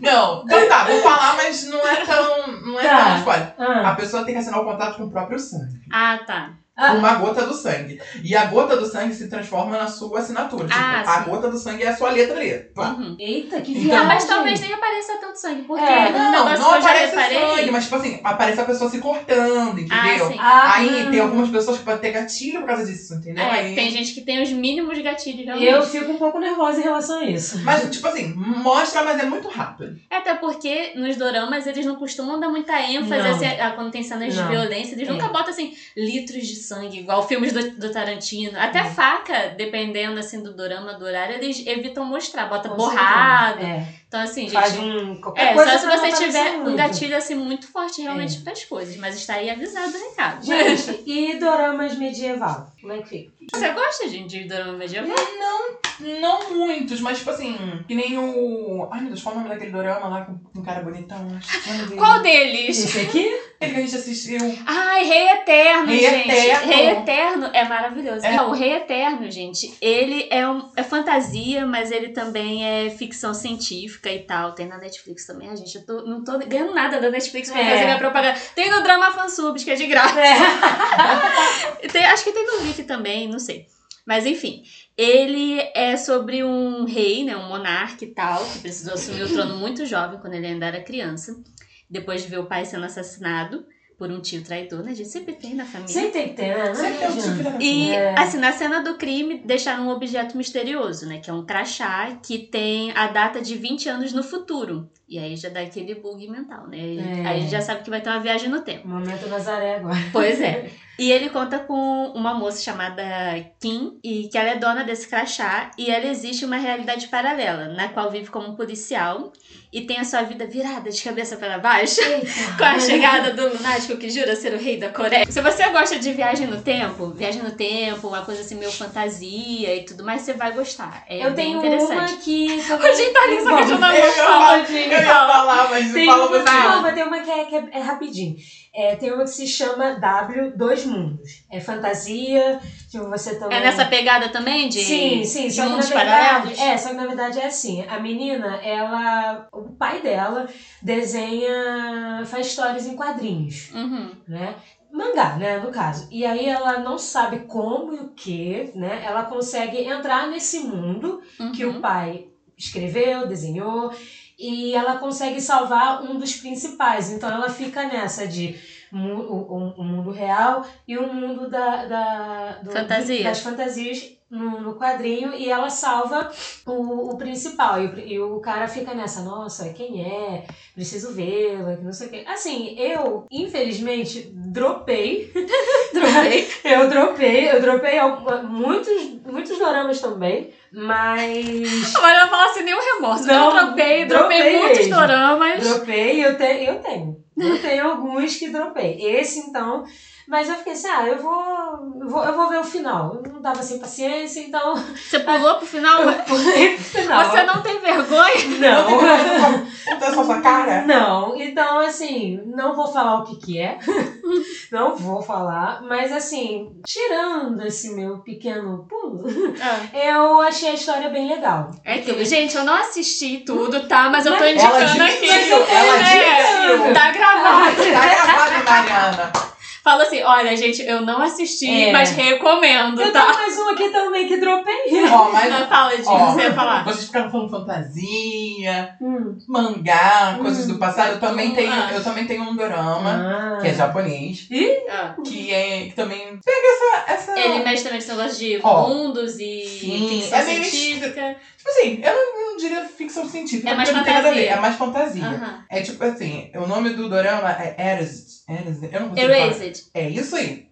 [SPEAKER 1] Não, então tá, vou falar, mas não é tão. Não é
[SPEAKER 3] Tá.
[SPEAKER 1] tão spoiler.
[SPEAKER 3] Ah,
[SPEAKER 1] A pessoa tem que assinar o contrato com o próprio sangue.
[SPEAKER 2] Ah, tá.
[SPEAKER 3] Ah.
[SPEAKER 1] Uma gota do sangue. E a gota do sangue se transforma na sua assinatura. Tipo,
[SPEAKER 2] Ah,
[SPEAKER 1] a
[SPEAKER 2] sim.
[SPEAKER 1] gota do sangue é a sua letra ali.
[SPEAKER 2] Uhum.
[SPEAKER 3] Eita, que
[SPEAKER 1] Então-
[SPEAKER 3] viagem.
[SPEAKER 2] Não, mas talvez nem apareça tanto sangue, porque
[SPEAKER 3] É,
[SPEAKER 1] Não, não
[SPEAKER 2] já
[SPEAKER 1] aparece sangue, mas tipo assim, aparece a pessoa se cortando, entendeu?
[SPEAKER 2] Ah, sim.
[SPEAKER 3] Ah,
[SPEAKER 1] Aí tem algumas pessoas que podem ter gatilho por causa disso, entendeu?
[SPEAKER 2] É,
[SPEAKER 1] Aí...
[SPEAKER 2] tem gente que tem os mínimos gatilhos realmente.
[SPEAKER 3] Eu fico um pouco nervosa em relação a isso.
[SPEAKER 1] Mas, tipo assim, mostra, mas é muito rápido.
[SPEAKER 2] Até porque nos doramas eles não costumam dar muita ênfase
[SPEAKER 3] Não.
[SPEAKER 2] assim, a- quando tem cenas
[SPEAKER 3] Não.
[SPEAKER 2] de violência. Eles
[SPEAKER 3] É.
[SPEAKER 2] nunca botam assim litros de sangue, igual filmes do, do Tarantino. Até faca, dependendo assim do dorama, do horário, eles evitam mostrar. Bota
[SPEAKER 3] Com
[SPEAKER 2] borrado.
[SPEAKER 3] certeza.
[SPEAKER 2] Então, assim,
[SPEAKER 3] É.
[SPEAKER 2] gente.
[SPEAKER 3] Faz um. Qualquer
[SPEAKER 2] É,
[SPEAKER 3] coisa
[SPEAKER 2] só se você
[SPEAKER 3] não
[SPEAKER 2] tiver um gatilho assim muito forte realmente
[SPEAKER 3] É.
[SPEAKER 2] para as coisas. Mas está aí avisado o recado.
[SPEAKER 3] Gente, e doramas medieval? Como é que fica?
[SPEAKER 2] Você gosta, gente, de dorama medieval?
[SPEAKER 1] Não muitos, mas tipo assim, que nem o. Ai meu Deus, qual o nome daquele dorama lá com um cara bonitão? Acho é.
[SPEAKER 2] Qual deles?
[SPEAKER 3] Esse aqui?
[SPEAKER 1] Aquele que a gente assistiu.
[SPEAKER 2] Ai, Rei Eterno,
[SPEAKER 1] Rei
[SPEAKER 2] gente.
[SPEAKER 1] Eterno.
[SPEAKER 2] Rei Eterno é maravilhoso.
[SPEAKER 1] É.
[SPEAKER 2] Não, o Rei Eterno, gente, ele é, um, é fantasia, mas ele também é ficção científica e tal. Tem na Netflix também. A gente, eu tô- não tô ganhando nada da Netflix pra
[SPEAKER 3] É.
[SPEAKER 2] fazer minha propaganda. Tem no Drama Fansubs, que é de graça.
[SPEAKER 3] É.
[SPEAKER 2] Tem- acho que tem no Viki também, não sei. Mas enfim, ele é sobre um rei, né, um monarca e tal, que precisou assumir o trono muito jovem, quando ele ainda era criança. Depois de ver o pai sendo assassinado por um tio traidor, né? A gente sempre tem na família.
[SPEAKER 3] Sempre tem que ter, né?
[SPEAKER 1] Sempre tem um tipo de
[SPEAKER 2] E,
[SPEAKER 3] É.
[SPEAKER 2] assim, na cena do crime, deixaram um objeto misterioso, né? Que é um crachá que tem a data de 20 anos no futuro. E aí já dá aquele bug mental, né?
[SPEAKER 3] É.
[SPEAKER 2] Aí a gente já sabe que vai ter uma viagem no tempo.
[SPEAKER 3] Momento Nazaré agora.
[SPEAKER 2] Pois é. E ele conta com uma moça chamada Kim, e que ela é dona desse crachá, e ela existe uma realidade paralela, na qual vive como um policial e tem a sua vida virada de cabeça para baixo. Com a chegada do lunático que jura ser o rei da Coreia. Se você gosta de viagem no tempo, viagem no tempo, uma coisa assim meio fantasia e tudo mais, você vai gostar. É
[SPEAKER 3] Eu tenho
[SPEAKER 2] interessante.
[SPEAKER 3] uma que.
[SPEAKER 2] A gente tá ali só que a gente não
[SPEAKER 1] Eu ia falar, mas
[SPEAKER 3] Tem
[SPEAKER 1] fala
[SPEAKER 3] uma,
[SPEAKER 1] você.
[SPEAKER 3] não, mas tem uma que é, que é, é rapidinho. É, tem uma que se chama W Dois Mundos. É fantasia, tipo, você também.
[SPEAKER 2] É nessa pegada também de,
[SPEAKER 3] Sim, sim,
[SPEAKER 2] de mundos
[SPEAKER 3] verdade.
[SPEAKER 2] paralelos?
[SPEAKER 3] É, só que na verdade é assim. A menina, ela. O pai dela desenha. faz histórias em quadrinhos,
[SPEAKER 2] Uhum.
[SPEAKER 3] né? Mangá, né, no caso. E aí ela não sabe como e o que, né? Ela consegue entrar nesse mundo que o
[SPEAKER 2] Uhum.
[SPEAKER 3] pai escreveu, desenhou, e ela consegue salvar um dos principais. Então ela fica nessa de o, o- mundo real e o mundo da, da- do-
[SPEAKER 2] Fantasia.
[SPEAKER 3] das fantasias no, no quadrinho e ela salva o, o principal. E o, e o cara fica nessa, nossa, quem é? Preciso vê-la, que não sei o quê. Assim, eu, infelizmente, dropei.
[SPEAKER 2] Dropei.
[SPEAKER 3] Eu dropei, eu dropei muitos, muitos doramas também, mas.
[SPEAKER 2] Agora eu vou falar sem nenhum remorso.
[SPEAKER 3] Não,
[SPEAKER 2] eu dropei, dropei,
[SPEAKER 3] dropei
[SPEAKER 2] muitos
[SPEAKER 3] mesmo.
[SPEAKER 2] doramas.
[SPEAKER 3] Dropei, eu, te, eu tenho. Eu tenho alguns que dropei. Esse, então, Mas eu fiquei assim, ah, eu vou, eu vou, eu vou ver o final. Eu não tava sem paciência, então
[SPEAKER 2] Você pulou pro final?
[SPEAKER 3] eu pulei pro final.
[SPEAKER 2] Você não tem vergonha?
[SPEAKER 3] Não.
[SPEAKER 1] Então é só sua cara?
[SPEAKER 3] Não, então assim, não vou falar o que que é, não vou falar, mas assim, tirando esse meu pequeno pulo, eu achei a história bem legal.
[SPEAKER 2] É aquilo. Gente, eu não assisti tudo, tá? Mas eu tô
[SPEAKER 1] Ela
[SPEAKER 2] indicando aqui.
[SPEAKER 1] ela
[SPEAKER 2] É,
[SPEAKER 1] admitiu.
[SPEAKER 2] tá gravado.
[SPEAKER 1] Tá gravado, Mariana.
[SPEAKER 2] Fala assim, olha, gente, eu não assisti,
[SPEAKER 3] É.
[SPEAKER 2] mas recomendo,
[SPEAKER 3] Eu
[SPEAKER 2] tá?
[SPEAKER 3] tenho mais uma aqui também que dropei.
[SPEAKER 1] Ó, mas
[SPEAKER 2] Não, fala, Dinho,
[SPEAKER 1] Ó.
[SPEAKER 2] você ia falar.
[SPEAKER 1] vocês ficaram falando fantasia,
[SPEAKER 3] Hum.
[SPEAKER 1] mangá, coisas do passado. Eu também
[SPEAKER 2] Hum,
[SPEAKER 1] tenho,
[SPEAKER 2] ah.
[SPEAKER 1] eu também tenho um dorama,
[SPEAKER 3] Ah.
[SPEAKER 1] que é japonês,
[SPEAKER 2] Ah.
[SPEAKER 1] que é que também pega essa essa
[SPEAKER 2] Ele mexe também nesse negócio de
[SPEAKER 1] Ó.
[SPEAKER 2] mundos e
[SPEAKER 1] Sim, é meio
[SPEAKER 2] científica.
[SPEAKER 1] Tipo assim, eu não, não diria ficção científica,
[SPEAKER 2] É mais
[SPEAKER 1] porque não tem nada a ver,
[SPEAKER 2] fantasia.
[SPEAKER 1] é mais fantasia.
[SPEAKER 2] Aham.
[SPEAKER 1] É tipo assim, o nome do dorama é Erased. Erased, eu não consigo falar.
[SPEAKER 2] Erased.
[SPEAKER 1] É isso aí.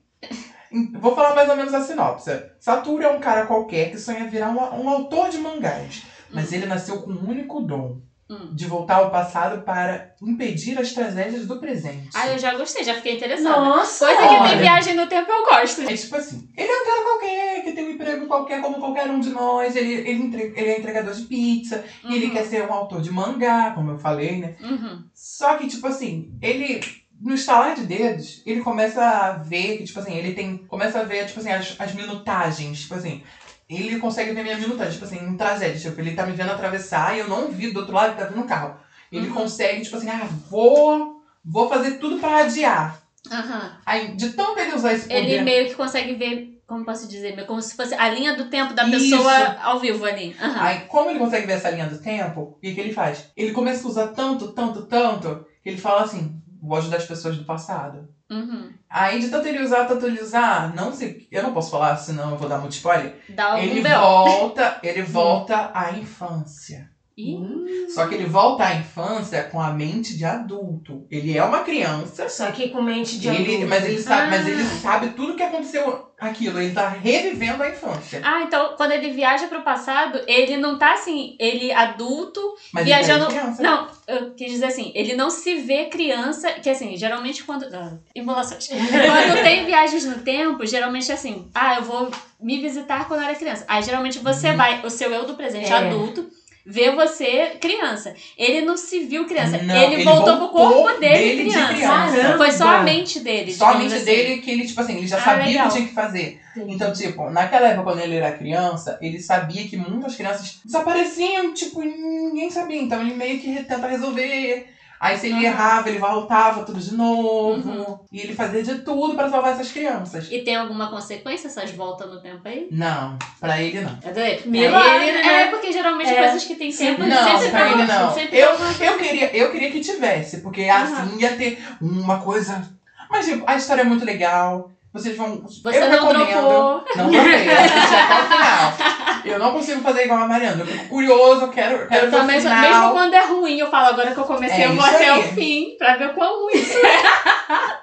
[SPEAKER 1] Vou falar mais ou menos a sinopse. Satoru é um cara qualquer que sonha virar um, um autor de mangás. Mas ele nasceu com um único dom.
[SPEAKER 2] Hum.
[SPEAKER 1] De voltar ao passado para impedir as tragédias do presente.
[SPEAKER 2] Ah, eu já gostei, já fiquei interessada.
[SPEAKER 3] Nossa!
[SPEAKER 2] Coisa que
[SPEAKER 1] olha.
[SPEAKER 2] tem viagem no tempo eu gosto.
[SPEAKER 1] É tipo assim, ele é um cara qualquer, que tem um emprego qualquer, como qualquer um de nós. Ele, ele, entre- ele é entregador de pizza. E ele
[SPEAKER 2] Uhum.
[SPEAKER 1] quer ser um autor de mangá, como eu falei, né?
[SPEAKER 2] Uhum.
[SPEAKER 1] Só que, tipo assim, ele. No estalar de dedos, ele começa a ver que, tipo assim, ele tem. Começa a ver, tipo assim, as, as minutagens. Tipo assim, ele consegue ver minha minutagem, tipo assim, em tragédia. Tipo, ele tá me vendo atravessar e eu não vi do outro lado, ele tá vindo um carro. Ele
[SPEAKER 2] Uhum.
[SPEAKER 1] consegue, tipo assim, ah, vou. Vou fazer tudo pra adiar.
[SPEAKER 2] Aham.
[SPEAKER 1] Aí, de tanto ele usar esse poder.
[SPEAKER 2] Ele meio que consegue ver, como posso dizer, como se fosse a linha do tempo da
[SPEAKER 1] Isso.
[SPEAKER 2] pessoa ao vivo ali. Aham.
[SPEAKER 1] Aí, como ele consegue ver essa linha do tempo, o que, que ele faz? Ele começa a usar tanto, tanto, tanto, que ele fala assim: vou ajudar as pessoas do passado.
[SPEAKER 2] Uhum.
[SPEAKER 1] Aí, de tanto ele usar, tanto ele usar, não sei, eu não posso falar, senão eu vou dar muito spoiler.
[SPEAKER 2] Dá
[SPEAKER 1] Ele volta, ele volta à infância.
[SPEAKER 2] Ih,
[SPEAKER 1] Só que ele volta à infância com a mente de adulto. Ele é uma criança,
[SPEAKER 3] Só que com mente de
[SPEAKER 1] ele,
[SPEAKER 3] adulto.
[SPEAKER 1] mas, ele sabe, mas
[SPEAKER 2] Ah.
[SPEAKER 1] ele sabe tudo que aconteceu aquilo. Ele tá revivendo a infância.
[SPEAKER 2] Ah, então quando ele viaja pro passado, ele não tá assim, ele adulto,
[SPEAKER 1] Mas
[SPEAKER 2] viajando.
[SPEAKER 1] ele criança.
[SPEAKER 2] Não, eu quis dizer assim, ele não se vê criança, que assim, geralmente quando. Ah, emulações. quando tem viagens no tempo, geralmente é assim, ah, eu vou me visitar quando eu era criança. Aí geralmente você
[SPEAKER 1] Uhum.
[SPEAKER 2] vai, o seu eu do presente
[SPEAKER 3] É.
[SPEAKER 2] adulto. Vê você criança. Ele não se viu criança.
[SPEAKER 1] Não,
[SPEAKER 2] ele,
[SPEAKER 1] ele
[SPEAKER 2] voltou pro
[SPEAKER 1] voltou
[SPEAKER 2] corpo dele,
[SPEAKER 1] dele de
[SPEAKER 2] criança.
[SPEAKER 1] criança.
[SPEAKER 3] Caramba.
[SPEAKER 2] Foi só a mente dele.
[SPEAKER 1] Só a mente
[SPEAKER 2] assim.
[SPEAKER 1] dele que ele, tipo assim, ele já
[SPEAKER 2] Ah,
[SPEAKER 1] sabia o
[SPEAKER 2] legal.
[SPEAKER 1] que tinha que fazer. Então, tipo, naquela época, quando ele era criança, ele sabia que muitas crianças desapareciam, tipo, ninguém sabia. Então ele meio que tenta resolver. Aí se ele
[SPEAKER 2] Uhum.
[SPEAKER 1] errava, ele voltava tudo de novo.
[SPEAKER 2] Uhum.
[SPEAKER 1] E ele fazia de tudo pra salvar essas crianças.
[SPEAKER 2] E tem alguma consequência essas voltas no tempo aí?
[SPEAKER 1] Não, pra ele não.
[SPEAKER 2] É doido?
[SPEAKER 3] Milagre,
[SPEAKER 2] ele-
[SPEAKER 3] né?
[SPEAKER 2] É, porque geralmente
[SPEAKER 3] É.
[SPEAKER 2] coisas que tem tempo
[SPEAKER 3] Sempre-
[SPEAKER 1] Não,
[SPEAKER 2] sempre
[SPEAKER 1] pra ele não.
[SPEAKER 2] sempre
[SPEAKER 1] Eu, eu, queria, eu queria que tivesse, porque assim ia ter uma coisa. Mas, tipo, a história é muito legal. Vocês vão.
[SPEAKER 2] Você
[SPEAKER 1] eu
[SPEAKER 2] não
[SPEAKER 1] recomendo.
[SPEAKER 2] dropou.
[SPEAKER 1] Não dropei, assisti até o final. Eu não consigo fazer igual a Mariana. Eu fico curioso, eu quero, eu quero
[SPEAKER 2] Eu também,
[SPEAKER 1] final.
[SPEAKER 2] mesmo quando é ruim, eu falo agora que eu comecei,
[SPEAKER 1] É
[SPEAKER 2] eu vou até o fim pra ver quão ruim isso é.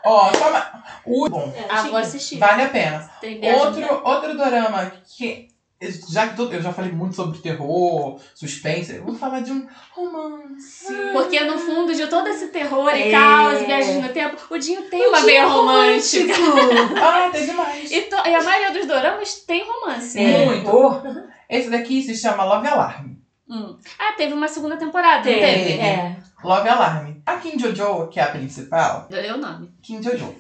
[SPEAKER 1] Ó, só o bom,
[SPEAKER 3] É,
[SPEAKER 2] Ah, vou assistir.
[SPEAKER 1] vale a pena. Outro, outro dorama que. Já que tu- eu já falei muito sobre terror, suspense, eu vou falar de um romance.
[SPEAKER 2] Porque no fundo de todo esse terror e
[SPEAKER 3] É.
[SPEAKER 2] caos e viagens no tempo, o Dinho tem uma veia romântica.
[SPEAKER 1] Ah, tem demais.
[SPEAKER 2] E, to- e a maioria dos doramas tem romance.
[SPEAKER 1] É. Muito.
[SPEAKER 3] Oh,
[SPEAKER 1] Esse daqui se chama Love Alarm.
[SPEAKER 2] Hum. Ah, teve uma segunda temporada, não
[SPEAKER 3] tem,
[SPEAKER 2] teve?
[SPEAKER 3] é.
[SPEAKER 1] Love Alarm. A Kim Jojo, que é a principal,
[SPEAKER 2] Adorei o nome.
[SPEAKER 1] Kim Jojo.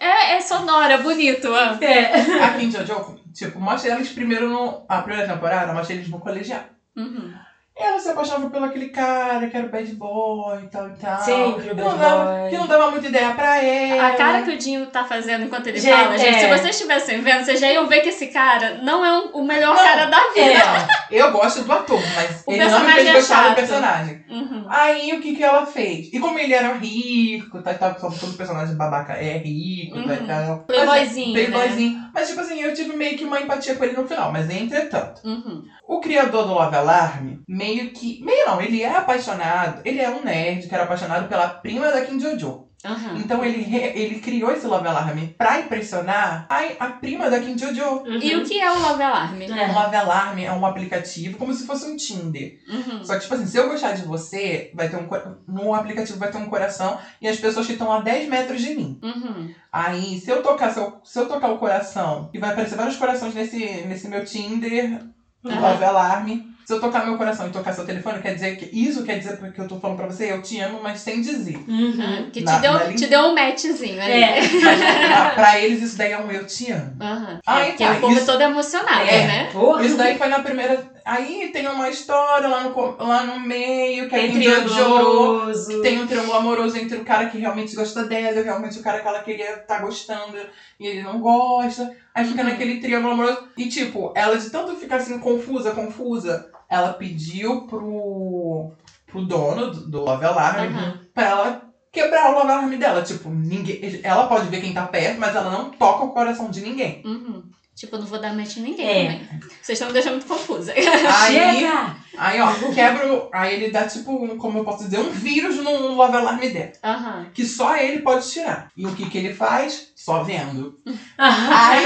[SPEAKER 2] É, é sonora, bonito. ah.
[SPEAKER 3] É.
[SPEAKER 1] A Kim Jojo, tipo, mostra eles primeiro no. A primeira temporada, mostra eles no colegial.
[SPEAKER 2] Uhum.
[SPEAKER 1] Ela se apaixonava pelo aquele cara que era o bad boy e tal e tal.
[SPEAKER 3] Sempre o
[SPEAKER 1] que
[SPEAKER 3] bad
[SPEAKER 1] não dava,
[SPEAKER 3] boy.
[SPEAKER 1] Que não dava muita ideia pra ela.
[SPEAKER 2] A cara que o Dinho tá fazendo enquanto ele
[SPEAKER 3] Gente,
[SPEAKER 2] fala, gente,
[SPEAKER 3] é.
[SPEAKER 2] se vocês estivessem vendo, vocês já iam ver que esse cara não é um- o melhor
[SPEAKER 1] Não,
[SPEAKER 2] cara da vida.
[SPEAKER 1] É, eu gosto do ator, mas
[SPEAKER 2] O
[SPEAKER 1] ele não me fez
[SPEAKER 2] é
[SPEAKER 1] gostar do
[SPEAKER 2] chato.
[SPEAKER 1] personagem.
[SPEAKER 2] Uhum.
[SPEAKER 1] Aí o que que ela fez? E como ele era rico, tá, tá, todo personagem babaca é rico, tá,
[SPEAKER 2] Uhum.
[SPEAKER 1] tá,
[SPEAKER 2] Playboyzinho,
[SPEAKER 1] mas, Playboyzinho. Mas tipo assim, eu tive meio que uma empatia com ele no final, mas entretanto.
[SPEAKER 2] Uhum.
[SPEAKER 1] O criador do Love Alarm, meio que. Meio não, ele é apaixonado. Ele é um nerd que era apaixonado pela prima da Kim Jojo.
[SPEAKER 2] Aham.
[SPEAKER 1] Então ele, re- ele criou esse Love Alarm pra impressionar a, a prima da Kim Jojo.
[SPEAKER 2] E o que é o Love Alarm?
[SPEAKER 1] O
[SPEAKER 3] É.
[SPEAKER 1] Love Alarm é um aplicativo como se fosse um Tinder.
[SPEAKER 2] Uhum.
[SPEAKER 1] Só que, tipo assim, se eu gostar de você, vai ter um, no aplicativo vai ter um coração e as pessoas que estão a 10 metros de mim.
[SPEAKER 2] Uhum.
[SPEAKER 1] Aí, se eu tocar, se eu, se eu tocar o coração, e vai aparecer vários corações nesse, nesse meu Tinder. Love Alarm. Se eu tocar meu coração e tocar seu telefone, quer dizer que. Isso quer dizer porque eu tô falando pra você, eu te amo, mas sem dizer.
[SPEAKER 3] Uhum.
[SPEAKER 2] Ah, Que te,
[SPEAKER 1] Na-
[SPEAKER 2] deu,
[SPEAKER 1] na
[SPEAKER 2] te deu um matchzinho ali.
[SPEAKER 3] É.
[SPEAKER 1] Mas pra, eles, isso daí é um eu te amo.
[SPEAKER 2] Aham.
[SPEAKER 1] Aí
[SPEAKER 2] É, porque
[SPEAKER 1] tá,
[SPEAKER 2] o povo
[SPEAKER 1] isso-
[SPEAKER 2] é todo emocionado,
[SPEAKER 1] É.
[SPEAKER 2] né?
[SPEAKER 3] Porra.
[SPEAKER 1] Isso daí foi na primeira. Aí tem uma história lá no, lá no meio, que é
[SPEAKER 3] Tem
[SPEAKER 1] Kim
[SPEAKER 3] triângulo
[SPEAKER 1] Jojo.
[SPEAKER 3] amoroso.
[SPEAKER 1] Tem um triângulo amoroso entre o cara que realmente gosta dela e realmente o cara que ela queria tá gostando e ele não gosta. Aí fica
[SPEAKER 2] Uhum.
[SPEAKER 1] naquele triângulo amoroso. E tipo, ela de tanto ficar assim confusa, confusa, ela pediu pro, pro dono do, do Love Alarm
[SPEAKER 2] Aham.
[SPEAKER 1] pra ela quebrar o Love Alarm dela. Tipo, ninguém, ela pode ver quem tá perto, mas ela não toca o coração de ninguém.
[SPEAKER 2] Uhum. Tipo, eu não vou dar match em ninguém
[SPEAKER 3] É.
[SPEAKER 2] Vocês estão me deixando muito confusa.
[SPEAKER 1] Aí,
[SPEAKER 3] Chega!
[SPEAKER 1] Aí ó, quebra. o- Aí ele dá tipo, um- como eu posso dizer, um vírus no Love Alarm dela.
[SPEAKER 2] Aham.
[SPEAKER 1] que só ele pode tirar. E o que, que ele faz? Só vendo. Aí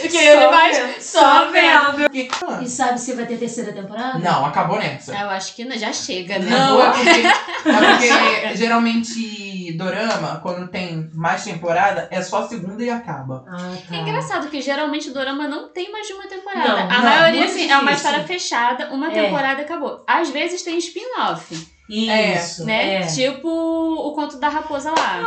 [SPEAKER 2] o que
[SPEAKER 3] Só
[SPEAKER 2] ele faz?
[SPEAKER 3] vendo.
[SPEAKER 2] Só vendo.
[SPEAKER 1] fiquei,
[SPEAKER 3] E sabe se vai ter terceira temporada?
[SPEAKER 1] Não, acabou nessa.
[SPEAKER 2] Eu acho que já chega, né?
[SPEAKER 1] Não, é porque, é porque geralmente dorama, quando tem mais temporada, é só a segunda e acaba.
[SPEAKER 3] Ah, tá.
[SPEAKER 2] É engraçado que geralmente o dorama não tem mais de uma temporada.
[SPEAKER 3] Não,
[SPEAKER 2] a
[SPEAKER 3] não,
[SPEAKER 2] maioria, assim, é uma história fechada, uma
[SPEAKER 3] É.
[SPEAKER 2] temporada e acabou. Às vezes tem spin-off,
[SPEAKER 3] Isso,
[SPEAKER 2] né?
[SPEAKER 3] é.
[SPEAKER 2] Tipo o conto da raposa lá.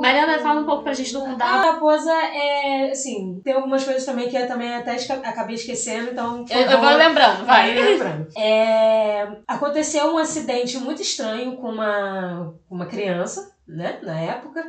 [SPEAKER 2] Mariana, fala um pouco pra gente do conto da
[SPEAKER 3] A
[SPEAKER 2] raposa.
[SPEAKER 3] raposa é, assim, tem algumas coisas também que eu também até esca- acabei esquecendo, então.
[SPEAKER 2] Eu, eu vou lembrando, vai.
[SPEAKER 3] vai lembrando. É, aconteceu um acidente muito estranho com uma, uma criança, né, na época.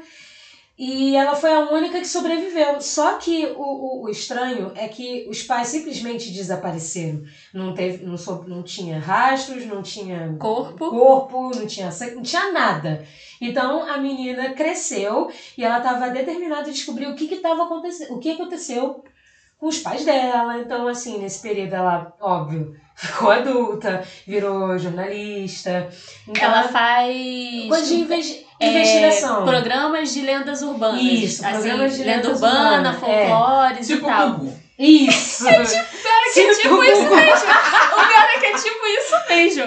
[SPEAKER 3] E ela foi a única que sobreviveu. Só que o, o, o estranho é que os pais simplesmente desapareceram. Não, teve, não, sou, não tinha rastros, não tinha
[SPEAKER 2] Corpo.
[SPEAKER 3] corpo, não tinha sangue, não tinha nada. Então a menina cresceu e ela estava determinada a descobrir o que que estava acontecendo, o que aconteceu com os pais dela. Então assim, nesse período ela, óbvio, ficou adulta, virou jornalista. Então,
[SPEAKER 2] Ela faz.
[SPEAKER 3] coisa de
[SPEAKER 2] é,
[SPEAKER 3] investigação.
[SPEAKER 2] programas de lendas urbanas.
[SPEAKER 3] Isso,
[SPEAKER 2] assim,
[SPEAKER 3] programas de
[SPEAKER 2] lenda
[SPEAKER 3] lendas
[SPEAKER 2] urbana,
[SPEAKER 3] urbanas, é.
[SPEAKER 2] folclores
[SPEAKER 1] Tipo
[SPEAKER 2] e tal.
[SPEAKER 1] o Gugu.
[SPEAKER 3] Isso.
[SPEAKER 2] Pior é que é tipo isso mesmo. O pior é que é tipo isso mesmo.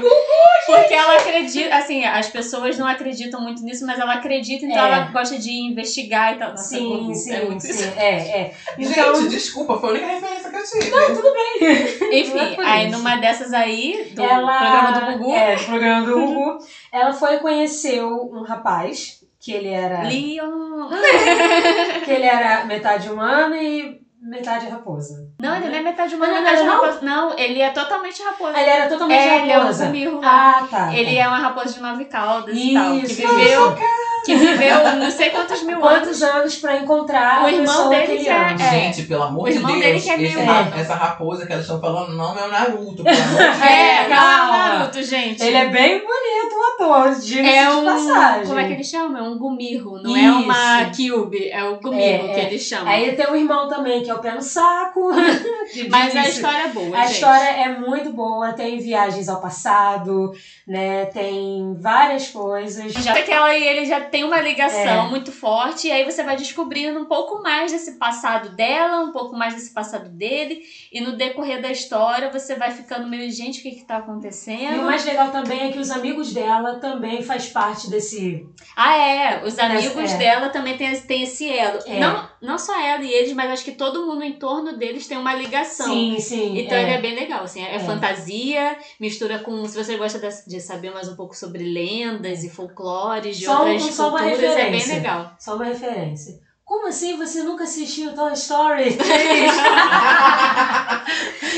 [SPEAKER 2] Porque ela acredita, assim, as pessoas não acreditam muito nisso, mas ela acredita, então
[SPEAKER 3] É.
[SPEAKER 2] ela gosta de investigar e tal. Nossa,
[SPEAKER 3] Sim,
[SPEAKER 2] Gugu,
[SPEAKER 3] sim,
[SPEAKER 2] é muito
[SPEAKER 3] sim.
[SPEAKER 2] isso.
[SPEAKER 3] É, é. Então,
[SPEAKER 1] Gente, desculpa, foi a única referência que eu tive.
[SPEAKER 3] Não é
[SPEAKER 2] Enfim,
[SPEAKER 3] por
[SPEAKER 2] aí numa dessas aí, do
[SPEAKER 3] ela,
[SPEAKER 2] programa do Gugu,
[SPEAKER 3] É, do programa do Gugu. ela foi conhecer um rapaz que ele era
[SPEAKER 2] Leon.
[SPEAKER 3] que ele era metade humano e metade raposa.
[SPEAKER 2] Não, ele não é metade humano,
[SPEAKER 3] Não é
[SPEAKER 2] metade
[SPEAKER 3] não?
[SPEAKER 2] raposa. Não, ele é totalmente raposa.
[SPEAKER 3] Ele era totalmente
[SPEAKER 2] É, ele é um
[SPEAKER 3] raposa. ah, tá.
[SPEAKER 2] Ele
[SPEAKER 3] tá.
[SPEAKER 2] é uma raposa de nove caudas e tal. Que
[SPEAKER 3] Isso,
[SPEAKER 2] viveu,
[SPEAKER 3] isso.
[SPEAKER 2] Que viveu não sei quantos mil anos.
[SPEAKER 3] Quantos anos pra encontrar
[SPEAKER 2] O irmão dele
[SPEAKER 3] que
[SPEAKER 2] é-
[SPEAKER 3] ama?
[SPEAKER 2] é.
[SPEAKER 1] Gente, pelo amor
[SPEAKER 2] O
[SPEAKER 1] de
[SPEAKER 2] irmão
[SPEAKER 1] Deus,
[SPEAKER 2] dele que é
[SPEAKER 1] esse ra- essa raposa que elas estão falando não é o Naruto, pelo amor de Deus.
[SPEAKER 2] É, não é
[SPEAKER 3] calma.
[SPEAKER 2] o Naruto, gente.
[SPEAKER 3] Ele é bem bonito, o ator, diga-se
[SPEAKER 2] É
[SPEAKER 3] de
[SPEAKER 2] um.
[SPEAKER 3] passagem.
[SPEAKER 2] Como é que ele chama? É um gumirro. Não é uma
[SPEAKER 3] Isso.
[SPEAKER 2] cube, é o gumirro
[SPEAKER 3] É,
[SPEAKER 2] que
[SPEAKER 3] é.
[SPEAKER 2] ele chama.
[SPEAKER 3] Aí tem um irmão também, que é o pé no saco.
[SPEAKER 2] Mas a história é boa.
[SPEAKER 3] A
[SPEAKER 2] gente.
[SPEAKER 3] história é muito boa, tem viagens ao passado, né? Tem várias coisas.
[SPEAKER 2] Já que ela e ele já tem uma ligação
[SPEAKER 3] É.
[SPEAKER 2] muito forte, e aí você vai descobrindo um pouco mais desse passado dela, um pouco mais desse passado dele, e no decorrer da história você vai ficando meio, gente, o que que tá
[SPEAKER 3] E
[SPEAKER 2] acontecendo?
[SPEAKER 3] o mais legal também é que os amigos dela também faz parte desse.
[SPEAKER 2] Ah, é, os amigos
[SPEAKER 3] É.
[SPEAKER 2] dela também tem, tem esse elo.
[SPEAKER 3] É.
[SPEAKER 2] Não, não só ela e eles, mas acho que todo mundo em torno deles tem uma ligação.
[SPEAKER 3] Sim, sim.
[SPEAKER 2] Então
[SPEAKER 3] é.
[SPEAKER 2] ele é bem legal, assim, é,
[SPEAKER 3] É.
[SPEAKER 2] fantasia, mistura com, se você gosta de, saber mais um pouco sobre lendas e folclores de
[SPEAKER 3] Só um-
[SPEAKER 2] outras
[SPEAKER 3] só uma
[SPEAKER 2] culturas, é bem legal.
[SPEAKER 3] Só uma referência. Como assim você nunca assistiu Toy Story?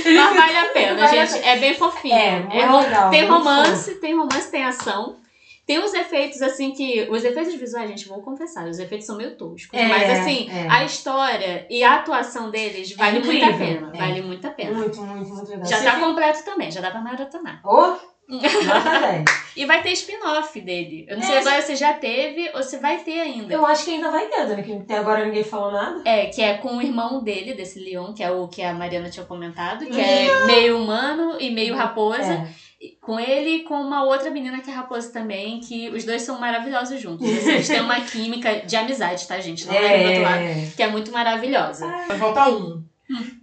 [SPEAKER 2] Mas vale a pena,
[SPEAKER 3] Vale a
[SPEAKER 2] gente. É bem fofinho.
[SPEAKER 3] É, muito
[SPEAKER 2] ro-
[SPEAKER 3] legal,
[SPEAKER 2] Tem romance, tem romance, tem ação. Tem os efeitos, assim, que. Os efeitos visuais, gente, vou confessar, os efeitos são meio toscos.
[SPEAKER 3] É,
[SPEAKER 2] mas, assim,
[SPEAKER 3] é.
[SPEAKER 2] a história e a atuação deles vale muito a pena.
[SPEAKER 3] é.
[SPEAKER 2] Vale muito a pena.
[SPEAKER 3] Muito, muito, muito legal.
[SPEAKER 2] Já
[SPEAKER 3] Você
[SPEAKER 2] tá completo também, já dá pra maratonar.
[SPEAKER 3] Nota 10.
[SPEAKER 2] E vai ter spin-off dele. Eu não
[SPEAKER 3] É,
[SPEAKER 2] sei agora se já teve ou se vai ter ainda.
[SPEAKER 3] Eu acho que ainda vai ter, né? Que até agora ninguém falou nada.
[SPEAKER 2] É, que é com o irmão dele, desse Leon, que é o que a Mariana tinha comentado, que é meio humano e meio raposa.
[SPEAKER 3] É.
[SPEAKER 2] Com ele e com uma outra menina que é raposa também, que os dois são maravilhosos juntos. Assim, eles têm uma química de amizade, tá, gente? Não é do outro lado.
[SPEAKER 3] É.
[SPEAKER 2] Que é muito maravilhosa.
[SPEAKER 1] Vai faltar um.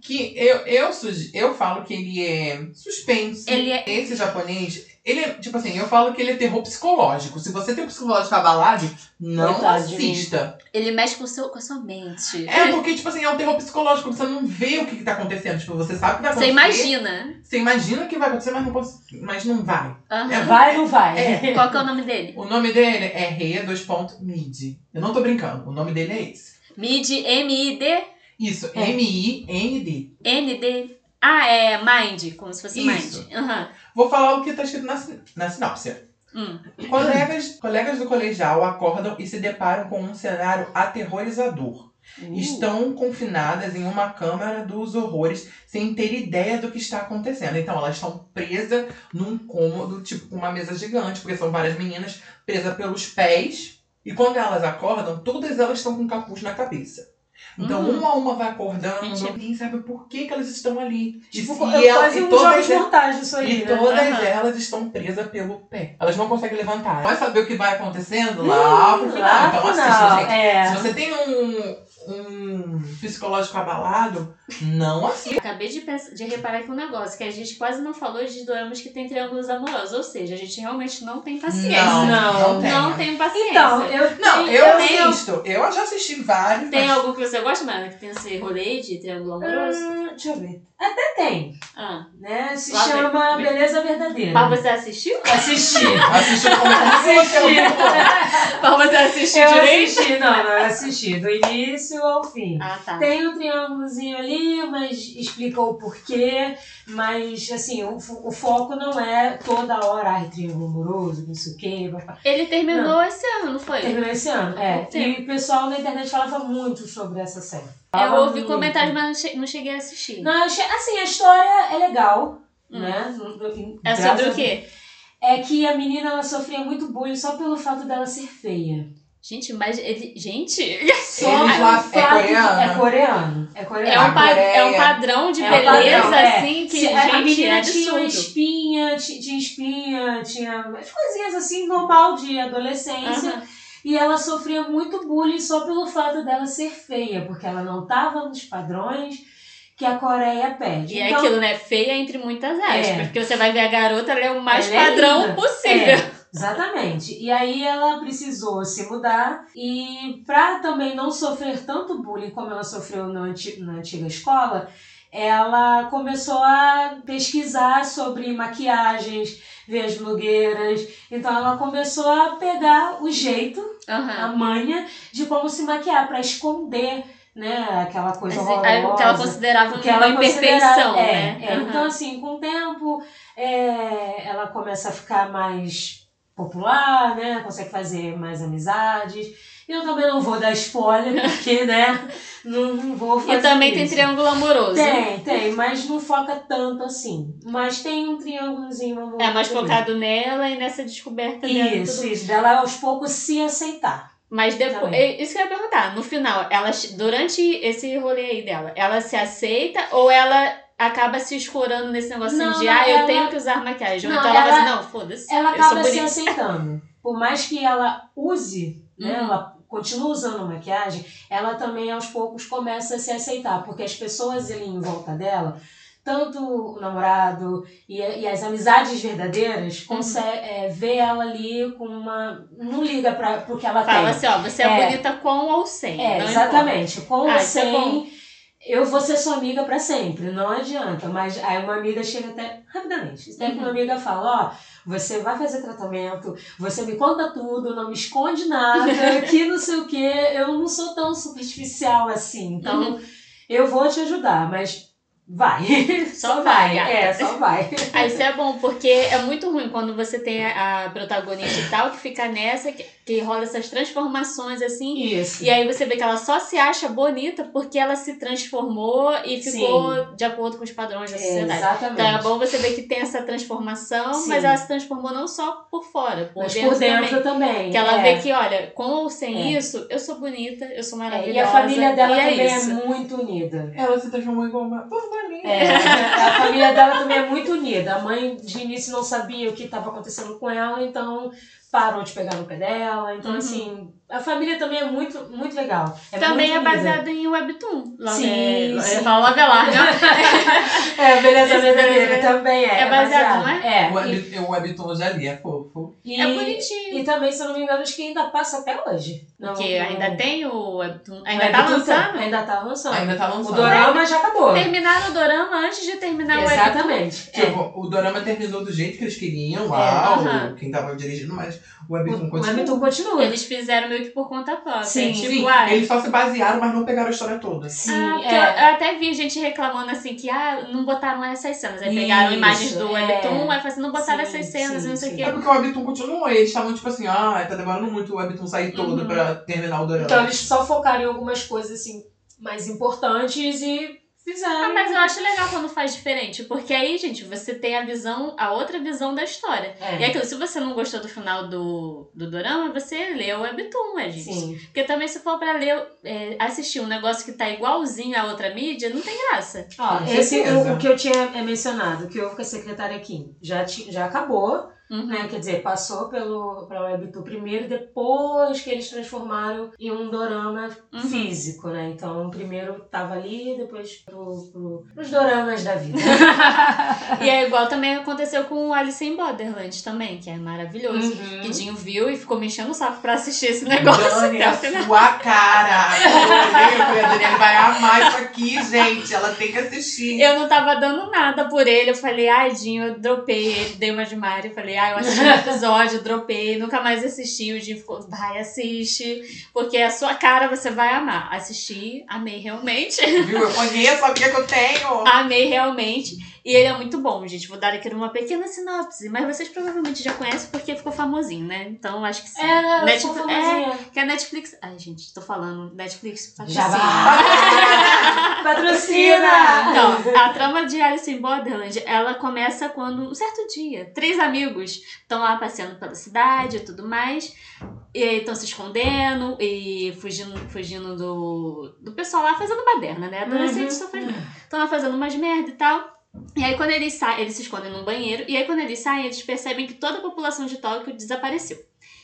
[SPEAKER 1] Que eu, eu, suge- eu falo que ele é suspense.
[SPEAKER 2] Ele é-
[SPEAKER 1] Esse japonês, ele é, tipo assim, eu falo que ele é terror psicológico. Se você tem um psicológico abalado, não
[SPEAKER 3] Coitado
[SPEAKER 1] assista.
[SPEAKER 2] Ele mexe com, o seu, com a sua mente.
[SPEAKER 1] É porque, tipo assim, é um terror psicológico. Você não vê o que, que tá acontecendo. Tipo, você sabe o que vai
[SPEAKER 2] Você
[SPEAKER 1] acontecer.
[SPEAKER 2] imagina.
[SPEAKER 1] Você imagina que vai acontecer, mas não, cons- mas não vai.
[SPEAKER 2] Aham.
[SPEAKER 1] É
[SPEAKER 3] Vai ou não vai?
[SPEAKER 1] É.
[SPEAKER 2] Qual que é o nome dele?
[SPEAKER 1] O nome dele é Reia 2.mid. Eu não tô brincando. O nome dele é esse.
[SPEAKER 2] Mid, M-I-D,
[SPEAKER 1] Isso,
[SPEAKER 3] É.
[SPEAKER 1] M-I-N-D.
[SPEAKER 2] N-D. Ah, é Mind, como se fosse
[SPEAKER 1] Isso.
[SPEAKER 2] Mind. Aham.
[SPEAKER 1] Vou falar o que tá escrito na, na sinopse.
[SPEAKER 2] Hum.
[SPEAKER 1] Colegas, colegas do colegial acordam e se deparam com um cenário aterrorizador.
[SPEAKER 3] Uh.
[SPEAKER 1] Estão confinadas em uma câmara dos horrores sem ter ideia do que está acontecendo. Então elas estão presas num cômodo, tipo com uma mesa gigante, porque são várias meninas presas pelos pés. E quando elas acordam, todas elas estão com capuz na cabeça. Então,
[SPEAKER 2] Hum.
[SPEAKER 1] uma a uma vai acordando,
[SPEAKER 2] Mentira.
[SPEAKER 1] ninguém sabe por que, que elas estão ali. E
[SPEAKER 3] Tipo, é
[SPEAKER 1] ela-
[SPEAKER 3] quase
[SPEAKER 1] e
[SPEAKER 3] um
[SPEAKER 1] todas
[SPEAKER 3] mortais isso aí,
[SPEAKER 1] e
[SPEAKER 3] né?
[SPEAKER 1] todas
[SPEAKER 2] Aham.
[SPEAKER 1] elas estão presas pelo pé. Elas não conseguem levantar. Vai saber o que vai acontecendo lá pro final.
[SPEAKER 3] Lá
[SPEAKER 1] então assista, gente.
[SPEAKER 3] é.
[SPEAKER 1] Se você tem um, um psicológico abalado, não assista.
[SPEAKER 2] Acabei de, pensar, de reparar aqui um negócio, que a gente quase não falou de doramas que tem triângulos amorosos. Ou seja, a gente realmente não tem paciência.
[SPEAKER 1] Não,
[SPEAKER 3] Não,
[SPEAKER 1] não tem.
[SPEAKER 2] Não tem paciência.
[SPEAKER 3] Então, eu
[SPEAKER 1] Não,
[SPEAKER 3] tenho-
[SPEAKER 1] eu assisto. Eu já assisti vários.
[SPEAKER 2] Tem
[SPEAKER 1] mas-
[SPEAKER 2] algum que você gosta, Mara, que tem esse rolê de triângulo amoroso?
[SPEAKER 3] Ah, deixa eu ver. Até tem,
[SPEAKER 2] Ah.
[SPEAKER 3] né? Se
[SPEAKER 2] Lá vem.
[SPEAKER 3] chama Beleza Verdadeira.
[SPEAKER 2] Mas você assistiu?
[SPEAKER 3] Assisti.
[SPEAKER 1] Assisti no começo.
[SPEAKER 3] Assisti.
[SPEAKER 2] Mas você assistiu
[SPEAKER 3] Eu
[SPEAKER 2] direito?
[SPEAKER 3] assisti, não, não, eu assisti, do início ao fim.
[SPEAKER 2] Ah, tá.
[SPEAKER 3] Tem um triângulozinho ali, mas explica o porquê. Mas, assim, o, o foco não é toda hora, ai, triângulo amoroso, não sei o quê. papá.
[SPEAKER 2] Ele terminou esse ano, não foi?
[SPEAKER 3] Terminou esse ano, é. E o pessoal na internet falava muito sobre essa série.
[SPEAKER 2] Eu
[SPEAKER 3] Falava
[SPEAKER 2] ouvi
[SPEAKER 3] muito.
[SPEAKER 2] comentários, mas não che- não cheguei a assistir.
[SPEAKER 3] Não, eu assim, a história é legal,
[SPEAKER 2] Hum.
[SPEAKER 3] né? Não- não-
[SPEAKER 2] É sobre o quê?
[SPEAKER 3] É que a menina ela sofria muito bullying só pelo fato dela ser feia.
[SPEAKER 2] Gente, mas ele. Gente!
[SPEAKER 3] Só
[SPEAKER 1] Eles lá- é coreano?
[SPEAKER 3] É coreano. É
[SPEAKER 2] É
[SPEAKER 3] coreano.
[SPEAKER 2] um, pa- é um padrão de
[SPEAKER 3] É
[SPEAKER 2] beleza,
[SPEAKER 3] padrão, é.
[SPEAKER 2] assim, que
[SPEAKER 3] Se- a- a
[SPEAKER 2] gente,
[SPEAKER 3] menina
[SPEAKER 2] é
[SPEAKER 3] tinha
[SPEAKER 2] absurdo.
[SPEAKER 3] espinha, ti- tinha espinha, tinha umas coisinhas assim, normal de adolescência.
[SPEAKER 2] Aham.
[SPEAKER 3] E ela sofria muito bullying só pelo fato dela ser feia, porque ela não estava nos padrões que a Coreia pede.
[SPEAKER 2] E é
[SPEAKER 3] Então,
[SPEAKER 2] aquilo, né? Feia entre muitas aspas.
[SPEAKER 3] É.
[SPEAKER 2] Porque você vai ver a garota, ela é o mais
[SPEAKER 3] Ela é
[SPEAKER 2] padrão possível.
[SPEAKER 3] Exatamente. E aí ela precisou se mudar e para também não sofrer tanto bullying como ela sofreu na, anti- na antiga escola, ela começou a pesquisar sobre maquiagens, ver as blogueiras. Então ela começou a pegar o jeito, a
[SPEAKER 2] Aham.
[SPEAKER 3] manha de como se maquiar para esconder, né, aquela coisa
[SPEAKER 2] Assim, o que ela
[SPEAKER 3] horrorosa.
[SPEAKER 2] considerava
[SPEAKER 3] que ela
[SPEAKER 2] uma imperfeição,
[SPEAKER 3] considerava- é,
[SPEAKER 2] né?
[SPEAKER 3] é.
[SPEAKER 2] Aham.
[SPEAKER 3] Então, assim, com o tempo, é, ela começa a ficar mais popular, né? Consegue fazer mais amizades. Eu também não vou dar spoiler, porque, né? Não, não vou fazer
[SPEAKER 2] E também tem
[SPEAKER 3] isso.
[SPEAKER 2] triângulo amoroso.
[SPEAKER 3] Tem, tem, mas não foca tanto assim. Mas tem um triângulozinho amoroso.
[SPEAKER 2] É mais focado nela e nessa descoberta dela. e
[SPEAKER 3] Isso, isso. Dela aos poucos se aceitar.
[SPEAKER 2] Mas depois.
[SPEAKER 3] Também.
[SPEAKER 2] Isso que eu ia perguntar. No final, ela, durante esse rolê aí dela, ela se aceita ou ela acaba se escorando nesse negócio
[SPEAKER 3] Não,
[SPEAKER 2] de ah, eu
[SPEAKER 3] ela-
[SPEAKER 2] tenho que usar maquiagem.
[SPEAKER 3] Não,
[SPEAKER 2] então ela, vai
[SPEAKER 3] ela-
[SPEAKER 2] assim, não, foda-se.
[SPEAKER 3] ela
[SPEAKER 2] eu sou
[SPEAKER 3] acaba se aceitando. Por mais que ela use, né,
[SPEAKER 2] Uhum.
[SPEAKER 3] ela continue usando maquiagem, ela também aos poucos começa a se aceitar, porque as pessoas ali em volta dela, tanto o namorado e, e as amizades verdadeiras,
[SPEAKER 2] Uhum.
[SPEAKER 3] consegue é, ver ela ali com uma. não liga para pro que ela
[SPEAKER 2] Fala
[SPEAKER 3] tem.
[SPEAKER 2] assim, ó, você é,
[SPEAKER 3] É.
[SPEAKER 2] bonita com ou sem.
[SPEAKER 3] É, exatamente. Com
[SPEAKER 2] Ah,
[SPEAKER 3] ou
[SPEAKER 2] é
[SPEAKER 3] sem, eu vou ser sua amiga pra sempre, não adianta. Mas aí uma amiga chega até rapidamente. Até que
[SPEAKER 2] Uhum.
[SPEAKER 3] uma amiga fala: Ó, você vai fazer tratamento, você me conta tudo, não me esconde nada, que não sei o que. Eu não sou tão superficial assim, então
[SPEAKER 2] Uhum.
[SPEAKER 3] eu vou te ajudar, mas vai.
[SPEAKER 2] Só vai,
[SPEAKER 3] É, só vai.
[SPEAKER 2] Ah, isso é bom, porque é muito ruim quando você tem a, a protagonista e tal, que fica nessa, que, que rola essas transformações assim.
[SPEAKER 3] Isso.
[SPEAKER 2] E aí você vê que ela só se acha bonita porque ela se transformou e ficou de acordo com os padrões da
[SPEAKER 3] É,
[SPEAKER 2] sociedade.
[SPEAKER 3] exatamente.
[SPEAKER 2] Então é bom você ver que tem essa transformação,
[SPEAKER 3] Sim.
[SPEAKER 2] mas ela se transformou não só por fora, por
[SPEAKER 3] Mas
[SPEAKER 2] dentro,
[SPEAKER 3] por dentro
[SPEAKER 2] também.
[SPEAKER 3] também.
[SPEAKER 2] Que ela
[SPEAKER 3] é.
[SPEAKER 2] vê que, olha, com ou sem
[SPEAKER 3] É.
[SPEAKER 2] isso, eu sou bonita, eu sou
[SPEAKER 3] É,
[SPEAKER 2] maravilhosa.
[SPEAKER 3] e a família dela
[SPEAKER 2] é
[SPEAKER 3] também
[SPEAKER 2] isso.
[SPEAKER 3] é muito unida.
[SPEAKER 1] Ela se transformou igual uma.
[SPEAKER 3] É, a família dela também é muito unida. A mãe de início não sabia o que estava acontecendo com ela, então parou de pegar no pé dela. Então,
[SPEAKER 2] Uhum.
[SPEAKER 3] assim, a família também é muito, muito legal. É
[SPEAKER 2] Também é
[SPEAKER 3] muito unida.
[SPEAKER 2] baseado em Webtoon. Love
[SPEAKER 3] Sim,
[SPEAKER 2] é,
[SPEAKER 3] sim.
[SPEAKER 2] Eu né?
[SPEAKER 3] É, Beleza
[SPEAKER 2] Esse
[SPEAKER 3] Verdadeira
[SPEAKER 2] daí é-
[SPEAKER 3] também é.
[SPEAKER 2] é baseado, não é?
[SPEAKER 3] É.
[SPEAKER 1] O, web, o Webtoon já li, é fofo.
[SPEAKER 3] E,
[SPEAKER 2] É bonitinho.
[SPEAKER 3] E também, se eu não me engano, acho que ainda passa até hoje. Não,
[SPEAKER 2] Porque
[SPEAKER 3] não-
[SPEAKER 2] ainda tem o Webtoon.
[SPEAKER 3] o
[SPEAKER 2] Ainda tá lançando?
[SPEAKER 3] Ainda tá lançando.
[SPEAKER 1] Ainda tá
[SPEAKER 3] O
[SPEAKER 1] lançando.
[SPEAKER 3] Dorama já acabou.
[SPEAKER 2] Terminaram o dorama antes de terminar o Webtoon.
[SPEAKER 3] Exatamente. É.
[SPEAKER 1] Tipo, o Dorama terminou do jeito que eles queriam lá, o, quem tava dirigindo, mas o Webtoon
[SPEAKER 3] O
[SPEAKER 1] continua.
[SPEAKER 3] Webtoon continua.
[SPEAKER 2] Eles fizeram meio que por conta própria.
[SPEAKER 3] Sim,
[SPEAKER 2] tipo,
[SPEAKER 1] Sim,
[SPEAKER 2] ah,
[SPEAKER 1] eles só se basearam, mas não pegaram a história toda.
[SPEAKER 3] Sim,
[SPEAKER 2] Ah,
[SPEAKER 3] é.
[SPEAKER 2] eu, eu até vi gente reclamando assim que ah, não botaram essas cenas. Aí pegaram
[SPEAKER 3] Isso,
[SPEAKER 2] imagens do
[SPEAKER 3] é.
[SPEAKER 2] Webtoon, aí falaram assim, não botaram
[SPEAKER 3] Sim,
[SPEAKER 2] essas cenas
[SPEAKER 3] sim,
[SPEAKER 2] e não sei o quê.
[SPEAKER 1] É porque o Webtoon continuou, e eles estavam tipo assim, ah, tá demorando muito o Webtoon sair todo
[SPEAKER 2] Uhum.
[SPEAKER 1] pra terminar o Dorama.
[SPEAKER 3] Então eles só focaram em algumas coisas assim mais importantes e
[SPEAKER 2] Ah, mas eu acho legal quando faz diferente, porque aí, gente, você tem a visão, a outra visão da história.
[SPEAKER 3] É.
[SPEAKER 2] E aquilo, se você não gostou do final do, do Dorama, você lê o Webtoon, né, gente?
[SPEAKER 3] Sim.
[SPEAKER 2] Porque também se for pra ler, é, assistir um negócio que tá igualzinho a outra mídia, não tem graça.
[SPEAKER 3] Ó, esse o, o que eu tinha é, mencionado, o que houve com a secretária Kim, já, ti- já acabou,
[SPEAKER 2] Uhum.
[SPEAKER 3] né? Quer dizer, passou pelo pra Webtoon primeiro e depois que eles transformaram em um dorama
[SPEAKER 2] Uhum.
[SPEAKER 3] físico, né? Então, primeiro tava ali, depois pro, pro, pros doramas da vida.
[SPEAKER 2] E é igual também aconteceu com o Alice in Borderland também, que é maravilhoso.
[SPEAKER 3] Uhum.
[SPEAKER 2] Que Dinho viu e ficou me enchendo o saco pra assistir esse negócio
[SPEAKER 1] Dani, a
[SPEAKER 2] final.
[SPEAKER 1] sua cara. A Daniela vai amar isso aqui, gente. Ela tem que assistir.
[SPEAKER 2] Eu não tava dando nada por ele. Eu falei, ai, Dinho, eu dropei ele, dei uma de Mari. Eu falei, ai, eu assisti um episódio, dropei, nunca mais assisti. O Dinho ficou, vai, assiste, porque a sua cara você vai amar. Assisti, amei realmente.
[SPEAKER 1] Viu? Eu conheço a amiga que eu tenho.
[SPEAKER 2] Amei realmente. E ele é muito bom, gente. Vou dar aqui uma pequena sinopse, mas vocês provavelmente já conhecem porque ficou famosinho, né? Então acho que sim.
[SPEAKER 3] É,
[SPEAKER 2] Netflix- é, que a Netflix. Ai, gente, tô falando. Netflix
[SPEAKER 3] Já
[SPEAKER 2] patrocina.
[SPEAKER 3] Patrocina!
[SPEAKER 2] Então, a trama de Alice in Borderland, ela começa quando, um certo dia, três amigos estão lá passeando pela cidade e tudo mais, e estão se escondendo e fugindo, fugindo do, do pessoal lá fazendo baderna, né? Adolescentes
[SPEAKER 3] Uhum.
[SPEAKER 2] só Estão lá fazendo umas merda e tal. E aí quando eles saem, eles se escondem num banheiro, e aí quando eles saem, eles percebem que toda a população de Tóquio desapareceu.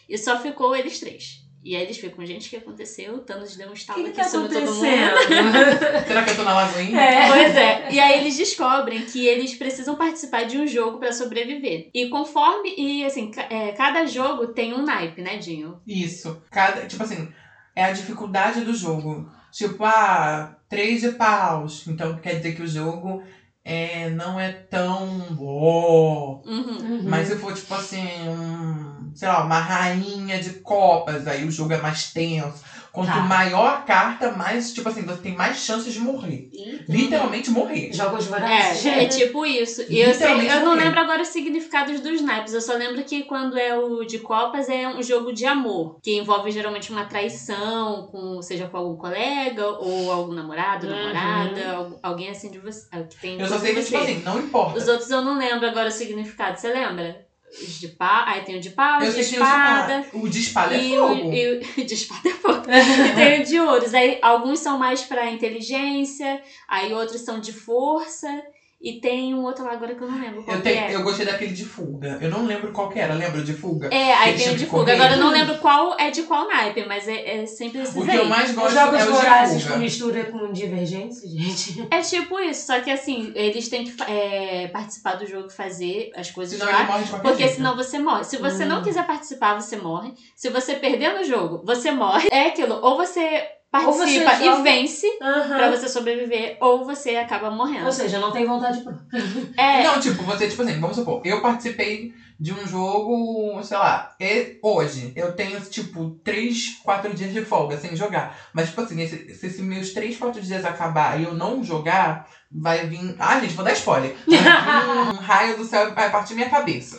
[SPEAKER 2] E só ficou eles três. E aí eles ficam, gente, o que aconteceu? O Thanos deu um
[SPEAKER 3] O
[SPEAKER 2] estalo
[SPEAKER 3] que,
[SPEAKER 2] aqui
[SPEAKER 3] tá
[SPEAKER 2] sobre todo mundo.
[SPEAKER 3] acontecendo?
[SPEAKER 1] Será que eu tô na lagoinha?
[SPEAKER 3] É.
[SPEAKER 2] Pois é. E aí eles descobrem que eles precisam participar de um jogo pra sobreviver. E conforme. E assim, é, cada jogo tem um naipe, né, Dinho?
[SPEAKER 1] Isso. Cada, tipo assim, é a dificuldade do jogo. Tipo, ah, três de paus. Então quer dizer que o jogo é, não é tão. Oh.
[SPEAKER 2] Uhum.
[SPEAKER 3] Uhum.
[SPEAKER 1] Mas se for, tipo assim, um, sei lá, uma rainha de copas, aí o jogo é mais tenso. Quanto
[SPEAKER 3] Tá.
[SPEAKER 1] maior a carta, mais, tipo assim, você tem mais chances de morrer. Literalmente morrer.
[SPEAKER 3] Jogos vorazes.
[SPEAKER 2] É, é tipo isso. E eu, sei, eu não lembro agora os significados dos naipes. Eu só lembro que quando é o de Copas é um jogo de amor. Que envolve geralmente uma traição, com, seja com algum colega, ou algum namorado,
[SPEAKER 3] Uhum.
[SPEAKER 2] namorada, al- alguém assim de você. ah, Que tem
[SPEAKER 1] Eu só sei que, tipo assim, não importa.
[SPEAKER 2] Os outros eu não lembro agora o significado. Você lembra? Os de pau. Aí tem o de pau,
[SPEAKER 1] o de
[SPEAKER 2] espada.
[SPEAKER 1] O de espada é
[SPEAKER 2] E
[SPEAKER 1] fogo.
[SPEAKER 2] o, e o de espada é fogo. e tem o de ouros. Aí alguns são mais pra inteligência, aí outros são de força. E tem um outro lá agora que eu não lembro qual
[SPEAKER 1] Eu,
[SPEAKER 2] que
[SPEAKER 1] tenho,
[SPEAKER 2] é.
[SPEAKER 1] eu gostei daquele de fuga. Eu não lembro qual que era. Lembra de fuga?
[SPEAKER 2] É, aí tem o de fuga. Agora eu não lembro qual é de qual naipe, mas é, é sempre esses
[SPEAKER 1] O que
[SPEAKER 2] aí.
[SPEAKER 1] eu mais
[SPEAKER 3] Os
[SPEAKER 1] gosto
[SPEAKER 3] jogos
[SPEAKER 1] é o de
[SPEAKER 3] vorazes com mistura com divergência, gente.
[SPEAKER 2] É tipo isso, só que assim, eles têm que é, participar do jogo e fazer as coisas
[SPEAKER 1] Senão
[SPEAKER 2] lá.
[SPEAKER 1] ele morre de
[SPEAKER 2] Porque
[SPEAKER 1] jeito.
[SPEAKER 2] senão você morre. Se você
[SPEAKER 3] Hum.
[SPEAKER 2] não quiser participar, você morre. Se você perder no jogo, você morre. É aquilo, ou você Participa e
[SPEAKER 3] joga-
[SPEAKER 2] vence
[SPEAKER 3] Aham.
[SPEAKER 2] pra você sobreviver, ou você acaba morrendo.
[SPEAKER 3] Ou seja, não tem vontade própria.
[SPEAKER 2] É,
[SPEAKER 1] Não, tipo, você, tipo assim, vamos supor, eu participei de um jogo, sei lá, e hoje eu tenho, tipo, 3, 4 dias de folga sem jogar. Mas, tipo assim, se esses meus 3, 4 dias acabar e eu não jogar, vai vir. Ah, gente, vou dar spoiler. Vai vir um raio do céu e vai partir minha cabeça.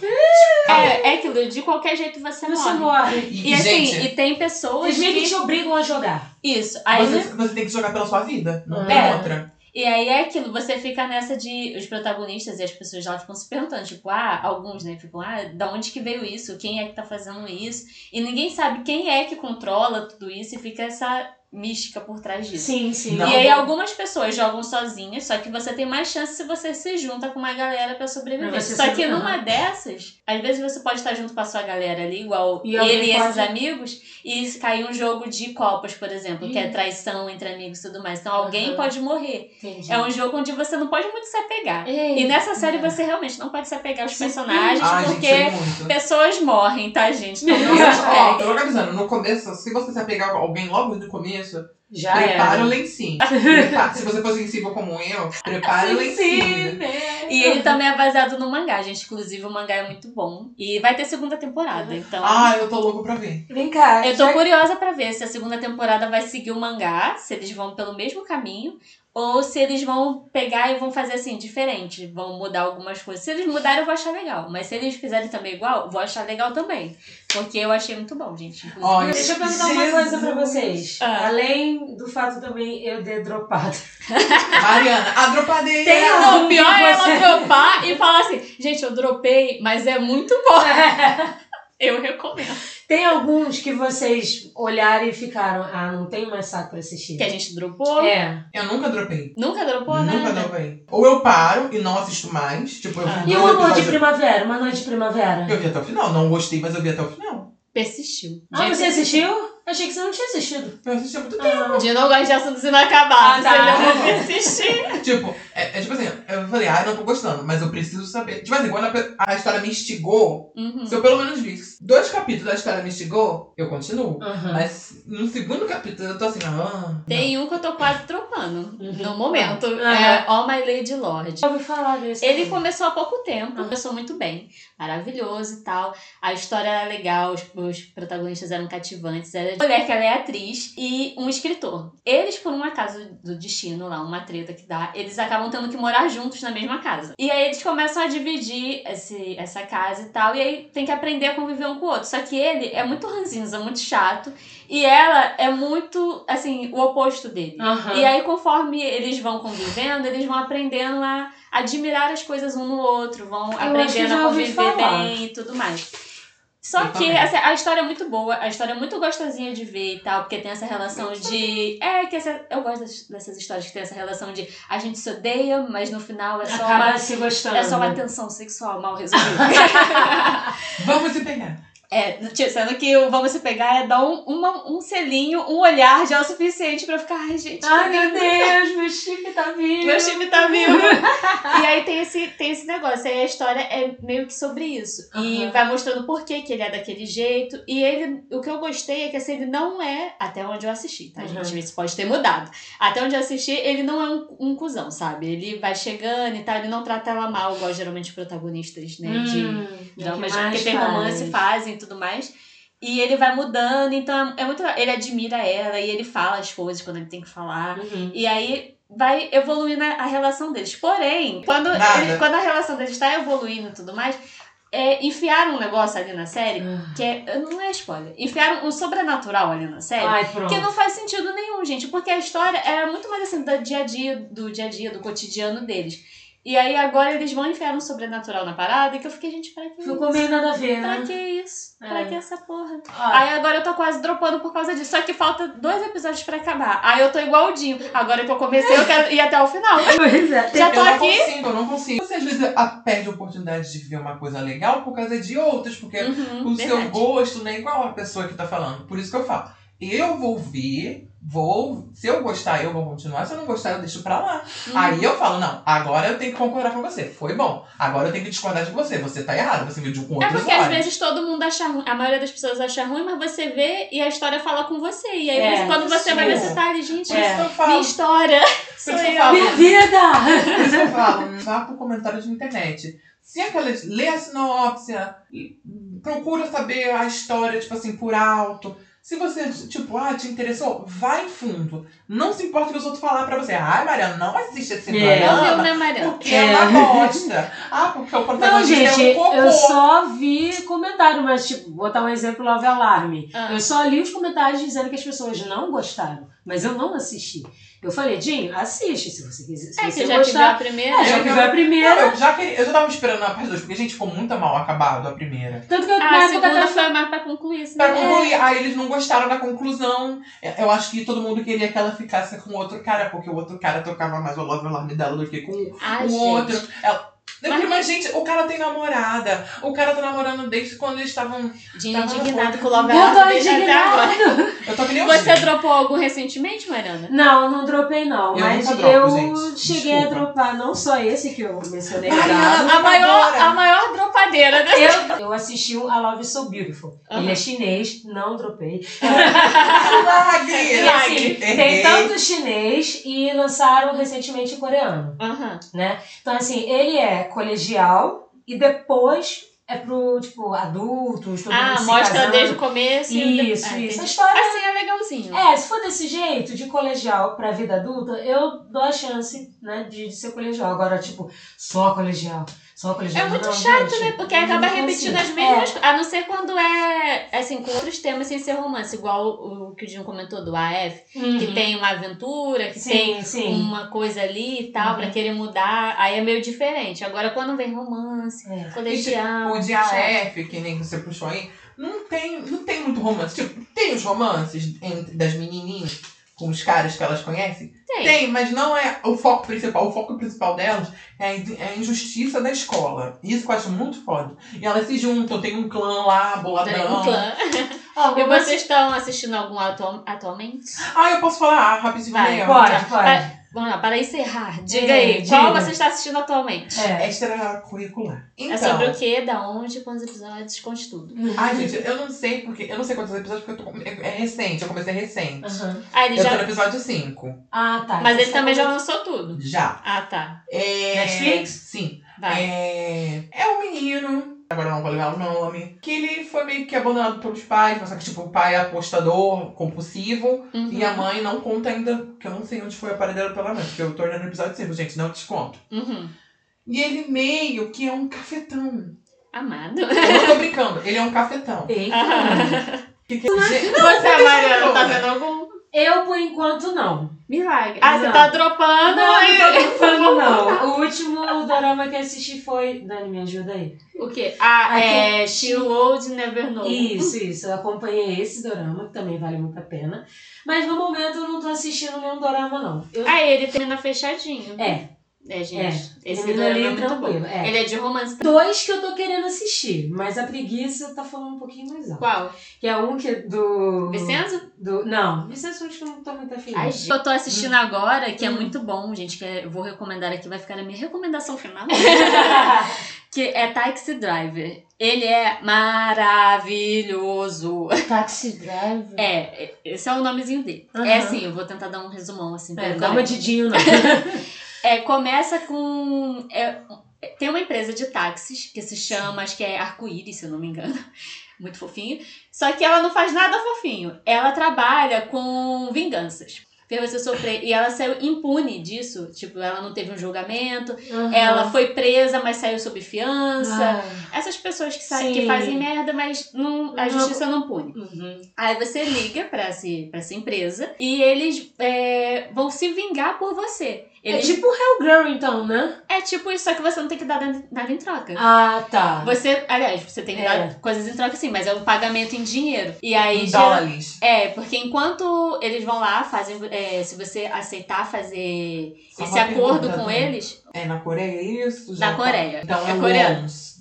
[SPEAKER 2] é, é aquilo, de qualquer jeito você
[SPEAKER 3] Você
[SPEAKER 2] morre.
[SPEAKER 3] morre.
[SPEAKER 1] E,
[SPEAKER 2] E assim,
[SPEAKER 1] gente,
[SPEAKER 2] e tem pessoas
[SPEAKER 3] Os que
[SPEAKER 2] que.
[SPEAKER 3] te obrigam a jogar.
[SPEAKER 2] Isso. Aí
[SPEAKER 1] você, você tem que jogar pela sua vida. Não tem
[SPEAKER 2] É.
[SPEAKER 1] outra.
[SPEAKER 2] E aí é aquilo, você fica nessa de. Os protagonistas e as pessoas lá ficam se perguntando, tipo, ah, alguns, né? Ficam, ah, da onde que veio isso? Quem é que tá fazendo isso? E ninguém sabe quem é que controla tudo isso e fica essa mística por trás disso.
[SPEAKER 3] Sim, sim.
[SPEAKER 1] Não.
[SPEAKER 2] E aí algumas pessoas jogam sozinhas, só que você tem mais chance se você se junta com uma galera pra sobreviver. Só que numa dessas, às vezes você pode estar junto com a sua galera ali, igual
[SPEAKER 3] E
[SPEAKER 2] ele e esses
[SPEAKER 3] pode-
[SPEAKER 2] amigos, e cair um jogo de copas, por exemplo, que é traição entre amigos e tudo mais. Então alguém
[SPEAKER 3] Aham.
[SPEAKER 2] pode morrer.
[SPEAKER 3] Entendi.
[SPEAKER 2] É um jogo onde você não pode muito se apegar.
[SPEAKER 3] Ei,
[SPEAKER 2] E nessa série
[SPEAKER 3] é.
[SPEAKER 2] você realmente não pode se apegar aos
[SPEAKER 3] Sim.
[SPEAKER 2] personagens,
[SPEAKER 1] Ai,
[SPEAKER 2] porque
[SPEAKER 1] gente, é muito.
[SPEAKER 2] pessoas morrem, tá, gente? Então não
[SPEAKER 1] Eu,
[SPEAKER 2] se
[SPEAKER 1] ó,
[SPEAKER 2] apegue.
[SPEAKER 1] tô localizando, no começo, se você se apegar a alguém logo no começo, isso.
[SPEAKER 3] Já
[SPEAKER 1] prepara
[SPEAKER 3] era.
[SPEAKER 1] o lencinho. Se você for sensível como eu, prepara o lencinho.
[SPEAKER 2] E ele também é baseado no mangá, gente. Inclusive, o mangá é muito bom. E vai ter segunda temporada, então.
[SPEAKER 1] Ah, eu tô louco pra ver.
[SPEAKER 3] Vem cá.
[SPEAKER 2] Eu tô
[SPEAKER 3] já-
[SPEAKER 2] curiosa pra ver se a segunda temporada vai seguir o mangá, se eles vão pelo mesmo caminho, ou se eles vão pegar e vão fazer assim, diferente, vão mudar algumas coisas. Se eles mudarem, eu vou achar legal. Mas se eles fizerem também igual, vou achar legal também. Porque eu achei muito bom, gente. Inclusive.
[SPEAKER 1] Olha,
[SPEAKER 3] Deixa eu perguntar uma coisa pra vocês.
[SPEAKER 2] Ah.
[SPEAKER 3] Além do fato também eu ter dropado.
[SPEAKER 1] Mariana, a dropadeira!
[SPEAKER 3] Tem
[SPEAKER 2] Não,
[SPEAKER 3] algum
[SPEAKER 2] o pior é ela dropar e falar assim, gente, eu dropei, mas é muito bom. Eu recomendo.
[SPEAKER 3] Tem alguns que vocês olharam e ficaram, ah, não tenho mais saco pra assistir.
[SPEAKER 2] Que a gente dropou.
[SPEAKER 3] É.
[SPEAKER 1] Eu nunca dropei.
[SPEAKER 2] Nunca dropou
[SPEAKER 1] nunca
[SPEAKER 2] nada.
[SPEAKER 1] dropei. Ou eu paro e não assisto mais. Tipo, eu
[SPEAKER 2] Ah.
[SPEAKER 3] E uma noite de primavera? Uma noite de primavera?
[SPEAKER 1] Eu vi até o final. Não gostei, mas eu vi até o final.
[SPEAKER 2] Persistiu.
[SPEAKER 3] Ah,
[SPEAKER 2] Gente,
[SPEAKER 3] você assistiu? Achei que você não tinha assistido.
[SPEAKER 1] Eu assisti há muito tempo.
[SPEAKER 3] Ah.
[SPEAKER 2] De não gosto de assuntos inacabados.
[SPEAKER 3] Ah, tá.
[SPEAKER 2] Ele eu vou persistir.
[SPEAKER 1] Tipo, é, é tipo assim, eu falei, ah, não tô gostando, mas eu preciso saber. Tipo assim, quando a, a história me instigou,
[SPEAKER 2] Uhum.
[SPEAKER 1] se eu pelo menos vi dois capítulos da história me instigou, eu continuo.
[SPEAKER 3] Aham.
[SPEAKER 1] Mas no segundo capítulo eu tô assim, ah.
[SPEAKER 2] Tem um que eu tô quase dropando
[SPEAKER 3] Uhum.
[SPEAKER 2] no momento.
[SPEAKER 3] Uhum.
[SPEAKER 2] É All My Lady Lord.
[SPEAKER 3] Já ouvi falar desse.
[SPEAKER 2] Ele
[SPEAKER 3] também.
[SPEAKER 2] começou há pouco tempo, começou muito bem, maravilhoso e tal. A história era legal, os, os protagonistas eram cativantes. Era de mulher que ela é atriz e um escritor. Eles, por um acaso do destino lá, uma treta que dá, eles acabam tendo que morar juntos na mesma casa. E aí eles começam a dividir esse, essa casa e tal, e aí tem que aprender a conviver um com o outro. Só que ele é muito ranzinza, muito chato, e ela é muito, assim, o oposto dele.
[SPEAKER 3] Aham.
[SPEAKER 2] E aí, conforme eles vão convivendo, eles vão aprendendo a admirar as coisas um no outro, vão
[SPEAKER 3] que
[SPEAKER 2] aprendendo a conviver bem e tudo mais. Só que assim, a história é muito boa, a história é muito gostosinha de ver e tal, porque tem essa relação de. É, que essa... eu gosto das- dessas histórias que tem essa relação de a gente se odeia, mas no final é só
[SPEAKER 3] Acaba
[SPEAKER 2] uma.
[SPEAKER 3] se gostando.
[SPEAKER 2] É só uma tensão sexual mal resolvida.
[SPEAKER 1] Vamos se pegar.
[SPEAKER 2] É, sendo que o vamos se pegar é dar um, uma- um selinho, um olhar já é o suficiente pra ficar, ai, gente.
[SPEAKER 3] Ai,
[SPEAKER 2] que
[SPEAKER 3] meu
[SPEAKER 2] lindo."
[SPEAKER 3] Deus, meu chip tá vivo.
[SPEAKER 2] Meu time tá vivo. e aí tem esse, tem esse negócio. Aí a história é meio que sobre isso. E vai mostrando por que, que ele é daquele jeito. E ele, o que eu gostei é que assim, ele não é, até onde eu assisti, tá,
[SPEAKER 3] Uhum.
[SPEAKER 2] gente? Isso pode ter mudado. Até onde eu assisti, ele não é um, um cuzão, sabe? Ele vai chegando e tal, ele não trata ela mal, igual geralmente os protagonistas, né? de
[SPEAKER 3] Hum,
[SPEAKER 2] dramas,
[SPEAKER 3] que mais
[SPEAKER 2] porque tem romance, fazem tudo mais. E ele vai mudando, então é é muito. Ele admira ela e ele fala as coisas quando ele tem que falar.
[SPEAKER 3] Uhum.
[SPEAKER 2] E aí vai evoluindo a relação deles. Porém, quando, ele- quando a relação deles está evoluindo e tudo mais, é, enfiaram um negócio ali na série
[SPEAKER 3] Ah.
[SPEAKER 2] que é. Não é spoiler. Enfiaram um sobrenatural ali na série.
[SPEAKER 3] Ai.
[SPEAKER 2] Que não faz sentido nenhum, gente, porque a história era muito mais assim do dia a dia, do dia a dia, do cotidiano deles. E aí agora eles vão enfiar um sobrenatural na parada e que eu fiquei, gente, pra que
[SPEAKER 3] Ficou
[SPEAKER 2] isso?
[SPEAKER 3] meio nada a ver,
[SPEAKER 2] Pra
[SPEAKER 3] né?
[SPEAKER 2] que isso? Pra
[SPEAKER 3] É.
[SPEAKER 2] que essa porra?
[SPEAKER 3] Ó,
[SPEAKER 2] Aí agora eu tô quase dropando por causa disso. Só que falta dois episódios pra acabar. Aí eu tô igual o Dinho. Agora que eu comecei, eu quero ir até o final.
[SPEAKER 3] Pois é.
[SPEAKER 2] Já
[SPEAKER 1] eu
[SPEAKER 2] tô
[SPEAKER 1] não
[SPEAKER 2] aqui.
[SPEAKER 1] consigo, eu não consigo. Você às vezes a- perde a oportunidade de ver uma coisa legal por causa de outras, porque
[SPEAKER 2] Uhum,
[SPEAKER 1] o seu
[SPEAKER 2] verdade.
[SPEAKER 1] gosto não é igual a pessoa que tá falando. Por isso que eu falo. Eu vou ver, vou. Se eu gostar, eu vou continuar. Se eu não gostar, eu deixo pra lá.
[SPEAKER 2] Uhum.
[SPEAKER 1] Aí eu falo, não, agora eu tenho que concordar com você. Foi bom. Agora eu tenho que discordar de você. Você tá errado, você mediu com
[SPEAKER 2] É
[SPEAKER 1] outros
[SPEAKER 2] porque às
[SPEAKER 1] olhos.
[SPEAKER 2] vezes todo mundo acha ruim, a maioria das pessoas acha ruim, mas você vê e a história fala com você. E aí
[SPEAKER 3] É,
[SPEAKER 2] quando você vai ver, você tá ali, gente,
[SPEAKER 3] É.
[SPEAKER 1] que eu falo.
[SPEAKER 2] minha história. Sou
[SPEAKER 1] eu falo.
[SPEAKER 3] Minha vida!
[SPEAKER 1] Por isso que eu falo, vá pro comentário de internet. Se aquelas. Lê a sinopse, procura saber a história, tipo assim, por alto. Se você, tipo, ah, te interessou, vai em fundo. Não se importa o que os outros falar pra você. Ai, Mariana, não assiste esse
[SPEAKER 3] É.
[SPEAKER 2] Não
[SPEAKER 1] programa.
[SPEAKER 2] né, Mariana?
[SPEAKER 1] Porque é uma bosta. Ah, porque o
[SPEAKER 3] Não,
[SPEAKER 1] protagonista
[SPEAKER 3] gente,
[SPEAKER 1] é um cocô.
[SPEAKER 3] eu só vi comentário, mas, tipo, vou botar um exemplo Love Alarme.
[SPEAKER 2] Ah.
[SPEAKER 3] Eu só li os comentários dizendo que as pessoas não gostaram. Mas eu não assisti. Eu falei, Dinho, assiste se você quiser. Se
[SPEAKER 2] É,
[SPEAKER 3] você
[SPEAKER 2] que já
[SPEAKER 3] gostar.
[SPEAKER 2] a primeira.
[SPEAKER 3] É, já
[SPEAKER 1] Eu
[SPEAKER 3] que a primeira.
[SPEAKER 1] Não, eu já queria, eu já tava esperando a parte 2, porque, gente, ficou muito mal acabado a primeira.
[SPEAKER 3] Tanto que eu,
[SPEAKER 2] Ah,
[SPEAKER 3] na
[SPEAKER 2] a
[SPEAKER 3] época
[SPEAKER 2] segunda
[SPEAKER 3] até
[SPEAKER 2] foi mais pra concluir, assim.
[SPEAKER 1] Pra
[SPEAKER 2] né?
[SPEAKER 1] concluir, aí eles não gostaram da conclusão. Eu acho que todo mundo queria que ela ficasse com outro cara, porque o outro cara tocava mais o love alarme dela do que com
[SPEAKER 2] Ai,
[SPEAKER 1] o
[SPEAKER 2] gente.
[SPEAKER 1] outro. Ela...
[SPEAKER 2] Mas-
[SPEAKER 1] Mas, gente, o cara tem namorada. O cara tá namorando desde quando eles estavam. Tava
[SPEAKER 2] indignado com o Love
[SPEAKER 3] Eu tô indignado.
[SPEAKER 1] Eu tô que nem
[SPEAKER 2] Você dropou algum recentemente, Mariana?
[SPEAKER 3] Não, não dropei não.
[SPEAKER 1] Eu
[SPEAKER 3] mas
[SPEAKER 1] nunca dropo,
[SPEAKER 3] eu
[SPEAKER 1] gente.
[SPEAKER 3] cheguei
[SPEAKER 1] Desculpa.
[SPEAKER 3] a dropar não só esse que eu mencionei.
[SPEAKER 1] Ai,
[SPEAKER 3] errado.
[SPEAKER 1] Ana,
[SPEAKER 2] A maior,
[SPEAKER 1] Agora.
[SPEAKER 2] a maior dropadeira dessa.
[SPEAKER 3] Eu, eu assisti o A Love So Beautiful.
[SPEAKER 2] Aham.
[SPEAKER 3] Ele é chinês, não dropei.
[SPEAKER 1] Milagre!
[SPEAKER 3] E assim, tem tanto chinês e lançaram recentemente o coreano,
[SPEAKER 2] Aham.
[SPEAKER 3] né? Então, assim, ele é colegial e depois é pro, tipo, adultos, todo
[SPEAKER 2] Ah, mostra
[SPEAKER 3] casando.
[SPEAKER 2] desde o começo. e
[SPEAKER 3] Isso,
[SPEAKER 2] Ah,
[SPEAKER 3] isso.
[SPEAKER 2] entendi.
[SPEAKER 3] A história
[SPEAKER 2] Assim é legalzinho.
[SPEAKER 3] É, se for desse jeito, de colegial pra vida adulta, eu dou a chance, né, de, de ser colegial. Agora, tipo, só colegial, só colegial.
[SPEAKER 2] É muito
[SPEAKER 3] não,
[SPEAKER 2] chato,
[SPEAKER 3] gente,
[SPEAKER 2] né? Porque acaba repetindo as mesmas coisas. A não ser quando é, assim, com outros temas sem ser romance. Igual o, que o Dinho comentou do AF.
[SPEAKER 3] É. Uhum.
[SPEAKER 2] Que tem uma aventura, que tem
[SPEAKER 3] Sim, sim.
[SPEAKER 2] uma coisa ali e tal,
[SPEAKER 3] Uhum.
[SPEAKER 2] pra querer mudar. Aí é meio diferente. Agora, quando vem romance,
[SPEAKER 3] É.
[SPEAKER 2] colegial...
[SPEAKER 1] O de AF, que nem você puxou aí, não tem, não tem muito romance. Tipo, tem os romances entre, das menininhas com os caras que elas conhecem?
[SPEAKER 2] Tem.
[SPEAKER 1] Tem, mas não é o foco principal. O foco principal delas é a é injustiça da escola. Isso que eu acho muito foda. E elas se juntam, tem um clã lá, boladão.
[SPEAKER 2] Tem um clã.
[SPEAKER 3] Ó,
[SPEAKER 2] E vocês estão assistindo algum atu- atualmente?
[SPEAKER 1] Ah, eu posso falar rapidinho
[SPEAKER 2] Vai?
[SPEAKER 3] Pode,
[SPEAKER 2] Já.
[SPEAKER 3] pode.
[SPEAKER 2] Vamos lá, para encerrar, diga
[SPEAKER 3] É,
[SPEAKER 2] aí, qual
[SPEAKER 3] diga.
[SPEAKER 2] você está assistindo atualmente?
[SPEAKER 3] É.
[SPEAKER 1] Extracurricular. Então,
[SPEAKER 2] É sobre o quê, da onde, quantos episódios, conte tudo.
[SPEAKER 1] Ai, gente, eu não sei porque. Eu não sei quantos episódios, porque eu tô, é, é recente, eu comecei recente.
[SPEAKER 3] Aham.
[SPEAKER 2] Ah, ele
[SPEAKER 1] Eu tô no
[SPEAKER 2] já...
[SPEAKER 1] episódio 5.
[SPEAKER 3] Ah, tá.
[SPEAKER 2] Mas
[SPEAKER 3] Então
[SPEAKER 2] ele também já lançou tudo.
[SPEAKER 1] Já.
[SPEAKER 2] Ah, tá.
[SPEAKER 1] É...
[SPEAKER 3] Netflix?
[SPEAKER 1] Sim.
[SPEAKER 2] Vai.
[SPEAKER 1] É... é um menino, agora não vou lembrar o nome, que ele foi meio que abandonado pelos pais, mas só que tipo, o pai é apostador, compulsivo,
[SPEAKER 2] Uhum.
[SPEAKER 1] e a mãe não conta ainda, que eu não sei onde foi a paradeira pela mãe, porque eu tô olhando no episódio 5, gente, não desconto.
[SPEAKER 2] Uhum.
[SPEAKER 1] E ele meio que é um cafetão.
[SPEAKER 2] Amado.
[SPEAKER 1] Eu não tô brincando, ele é um cafetão.
[SPEAKER 3] Eita.
[SPEAKER 2] Aham.
[SPEAKER 1] Que que... Gente,
[SPEAKER 2] Você, Mariana, tá vendo algum
[SPEAKER 3] Eu, por enquanto, não.
[SPEAKER 2] Milagre? Ah, você tá dropando
[SPEAKER 3] Não, não tô falando, não. O último dorama que assisti foi... Dani, me ajuda aí.
[SPEAKER 2] O quê? Ah,
[SPEAKER 3] Aqui-
[SPEAKER 2] é She Old Never Know.
[SPEAKER 3] Isso, isso. Eu acompanhei esse dorama, que também vale muito a pena. Mas no momento eu não tô assistindo nenhum dorama, não. Eu...
[SPEAKER 2] Ah, ele termina fechadinho.
[SPEAKER 3] É,
[SPEAKER 2] É, gente. Esse
[SPEAKER 3] termina
[SPEAKER 2] dorama
[SPEAKER 3] ali
[SPEAKER 2] é muito
[SPEAKER 3] tranquilo,
[SPEAKER 2] bom.
[SPEAKER 3] é.
[SPEAKER 2] Ele é de romance.
[SPEAKER 3] dois que eu tô querendo assistir, mas a preguiça tá falando um pouquinho mais alto.
[SPEAKER 2] Qual?
[SPEAKER 3] Que é um que é do...
[SPEAKER 2] Vicenzo?
[SPEAKER 3] Do... Não, Vicenzo eu acho que eu não tô muito afim.
[SPEAKER 2] Ai, gente, eu tô assistindo agora, que é
[SPEAKER 3] Hum.
[SPEAKER 2] muito bom, gente, que é- eu vou recomendar aqui, vai ficar na minha recomendação final. que é Taxi Driver. Ele é maravilhoso.
[SPEAKER 3] Taxi Driver.
[SPEAKER 2] É, esse é o nomezinho dele.
[SPEAKER 3] Aham.
[SPEAKER 2] É assim, eu vou tentar dar um resumão assim. pra
[SPEAKER 3] É, dá uma. Didinho, não.
[SPEAKER 2] É, começa com. é, tem uma empresa de táxis que se chama, acho que é Arco-Íris, se eu não me engano. Muito fofinho. Só que ela não faz nada fofinho. Ela trabalha com vinganças. Fez você sofrer. E ela saiu impune disso. Tipo, ela não teve um julgamento. Ela foi presa, mas saiu sob fiança.
[SPEAKER 3] Ah,
[SPEAKER 2] Essas pessoas que, saem,
[SPEAKER 3] Sim.
[SPEAKER 2] que fazem merda, mas não, a justiça não pune.
[SPEAKER 3] uhum.
[SPEAKER 2] Aí você liga pra, esse, pra essa empresa e eles é, vão se vingar por você.
[SPEAKER 3] É
[SPEAKER 2] Eles,
[SPEAKER 3] tipo Hellgirl, então, né?
[SPEAKER 2] é tipo isso, só que você não tem que dar nada em troca.
[SPEAKER 3] Ah, tá.
[SPEAKER 2] Você, aliás, você tem que
[SPEAKER 3] É.
[SPEAKER 2] dar coisas em troca sim, mas é um pagamento em dinheiro. E aí
[SPEAKER 1] Em dólares.
[SPEAKER 2] É, porque enquanto eles vão lá, fazem. é, se você aceitar fazer
[SPEAKER 1] Só
[SPEAKER 2] esse acordo
[SPEAKER 1] pergunta,
[SPEAKER 2] com
[SPEAKER 1] Dani.
[SPEAKER 2] eles,
[SPEAKER 1] É na Coreia isso?
[SPEAKER 2] Na
[SPEAKER 1] tá-
[SPEAKER 2] Coreia.
[SPEAKER 1] Então
[SPEAKER 2] É
[SPEAKER 1] é,
[SPEAKER 2] coreano.
[SPEAKER 1] wons.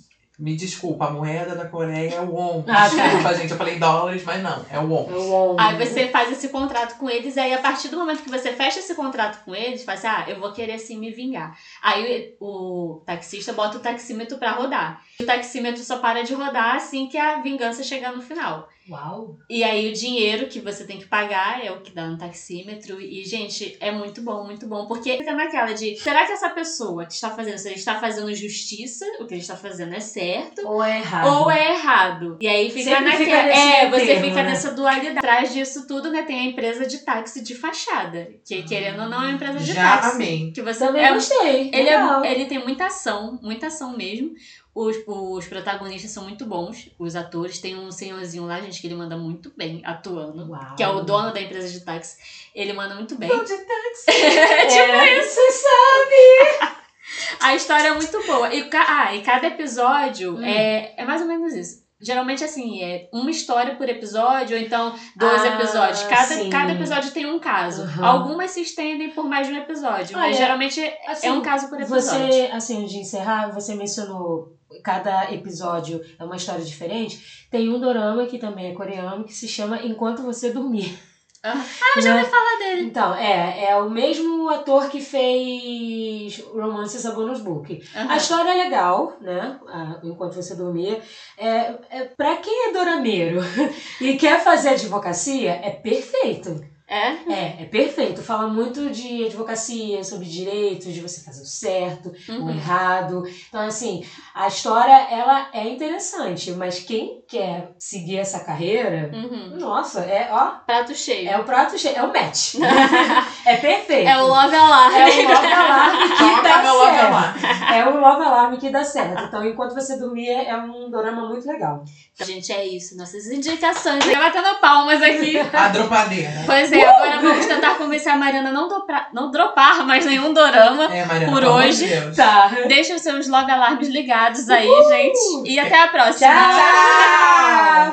[SPEAKER 1] Me desculpa, a moeda da Coreia é o won.
[SPEAKER 3] Ah, tá.
[SPEAKER 1] desculpa, gente, eu falei dólares, mas não, é o won.
[SPEAKER 3] É o On.
[SPEAKER 2] Aí você faz esse contrato com eles, aí a partir do momento que você fecha esse contrato com eles, fala assim, ah, eu vou querer sim me vingar. Aí o taxista bota o taxímetro pra rodar. O taxímetro só para de rodar assim que a vingança chegar no final.
[SPEAKER 3] Uau.
[SPEAKER 2] E aí o dinheiro que você tem que pagar é o que dá no taxímetro. E, gente, é muito bom, muito bom. Porque fica naquela de, será que essa pessoa que está fazendo isso, ele está fazendo justiça, o que ele está fazendo é certo?
[SPEAKER 3] Ou é errado.
[SPEAKER 2] ou é errado. E aí fica
[SPEAKER 3] Sempre
[SPEAKER 2] naquela.
[SPEAKER 3] fica nesse
[SPEAKER 2] é, você
[SPEAKER 3] termo,
[SPEAKER 2] fica
[SPEAKER 3] né?
[SPEAKER 2] nessa dualidade. Atrás disso tudo, né, tem a empresa de táxi de fachada. Que querendo ou não é uma empresa de
[SPEAKER 1] Já
[SPEAKER 2] táxi.
[SPEAKER 1] amei.
[SPEAKER 2] Que você
[SPEAKER 3] Também
[SPEAKER 2] é,
[SPEAKER 3] gostei.
[SPEAKER 2] ele,
[SPEAKER 3] legal.
[SPEAKER 2] é, ele tem muita ação, muita ação mesmo. Os, os protagonistas são muito bons, os atores. Tem um senhorzinho lá, gente, que ele manda muito bem atuando.
[SPEAKER 3] Uau.
[SPEAKER 2] Que é o dono da empresa de táxi. Ele manda muito bem.
[SPEAKER 1] Vou de táxi.
[SPEAKER 2] É tipo
[SPEAKER 3] É,
[SPEAKER 2] isso.
[SPEAKER 3] Sabe.
[SPEAKER 2] A história é muito boa. E, ah, e cada episódio
[SPEAKER 3] Hum.
[SPEAKER 2] é, é mais ou menos isso. Geralmente, assim, é uma história por episódio, ou então dois
[SPEAKER 3] Ah,
[SPEAKER 2] episódios. Cada,
[SPEAKER 3] sim.
[SPEAKER 2] cada episódio tem um caso.
[SPEAKER 3] Aham.
[SPEAKER 2] Algumas se estendem por mais de um episódio, mas geralmente é
[SPEAKER 3] Assim,
[SPEAKER 2] um caso por episódio.
[SPEAKER 3] Você, assim, de encerrar, você mencionou cada episódio é uma história diferente. Tem um dorama que também é coreano que se chama Enquanto Você Dormir.
[SPEAKER 2] Ah, eu já ouvi falar dele.
[SPEAKER 3] Então, é, é o mesmo ator que fez Romances a Bonus Book.
[SPEAKER 2] Aham.
[SPEAKER 3] A história é legal, né? Ah, Enquanto você dormia. É, é, pra quem é dorameiro e quer fazer advocacia, é perfeito.
[SPEAKER 2] É?
[SPEAKER 3] É, é perfeito. Fala muito de advocacia, sobre direitos, de você fazer o certo, o
[SPEAKER 2] Uhum.
[SPEAKER 3] errado. Então, assim, a história, ela é interessante, mas quem quer seguir essa carreira,
[SPEAKER 2] Uhum.
[SPEAKER 3] nossa, é, ó,
[SPEAKER 2] Prato cheio.
[SPEAKER 3] é o prato cheio, é o match. é perfeito.
[SPEAKER 2] É o Love Alarm.
[SPEAKER 3] É o love alarme que dá
[SPEAKER 1] meu love
[SPEAKER 3] certo.
[SPEAKER 1] alarm.
[SPEAKER 3] É o love alarme que dá certo. Então, enquanto você dormir, é um dorama muito legal.
[SPEAKER 2] Gente, é isso. Nossas indicações. Já batendo palmas aqui.
[SPEAKER 1] A dropadeira.
[SPEAKER 2] Pois é, agora vamos tentar convencer a Mariana a não, dropar, não dropar mais nenhum dorama.
[SPEAKER 1] É, Mariana,
[SPEAKER 2] Por hoje.
[SPEAKER 1] de.
[SPEAKER 3] Tá.
[SPEAKER 2] Deixa os seus love alarmes ligados aí, gente. E até a próxima.
[SPEAKER 3] Tchau!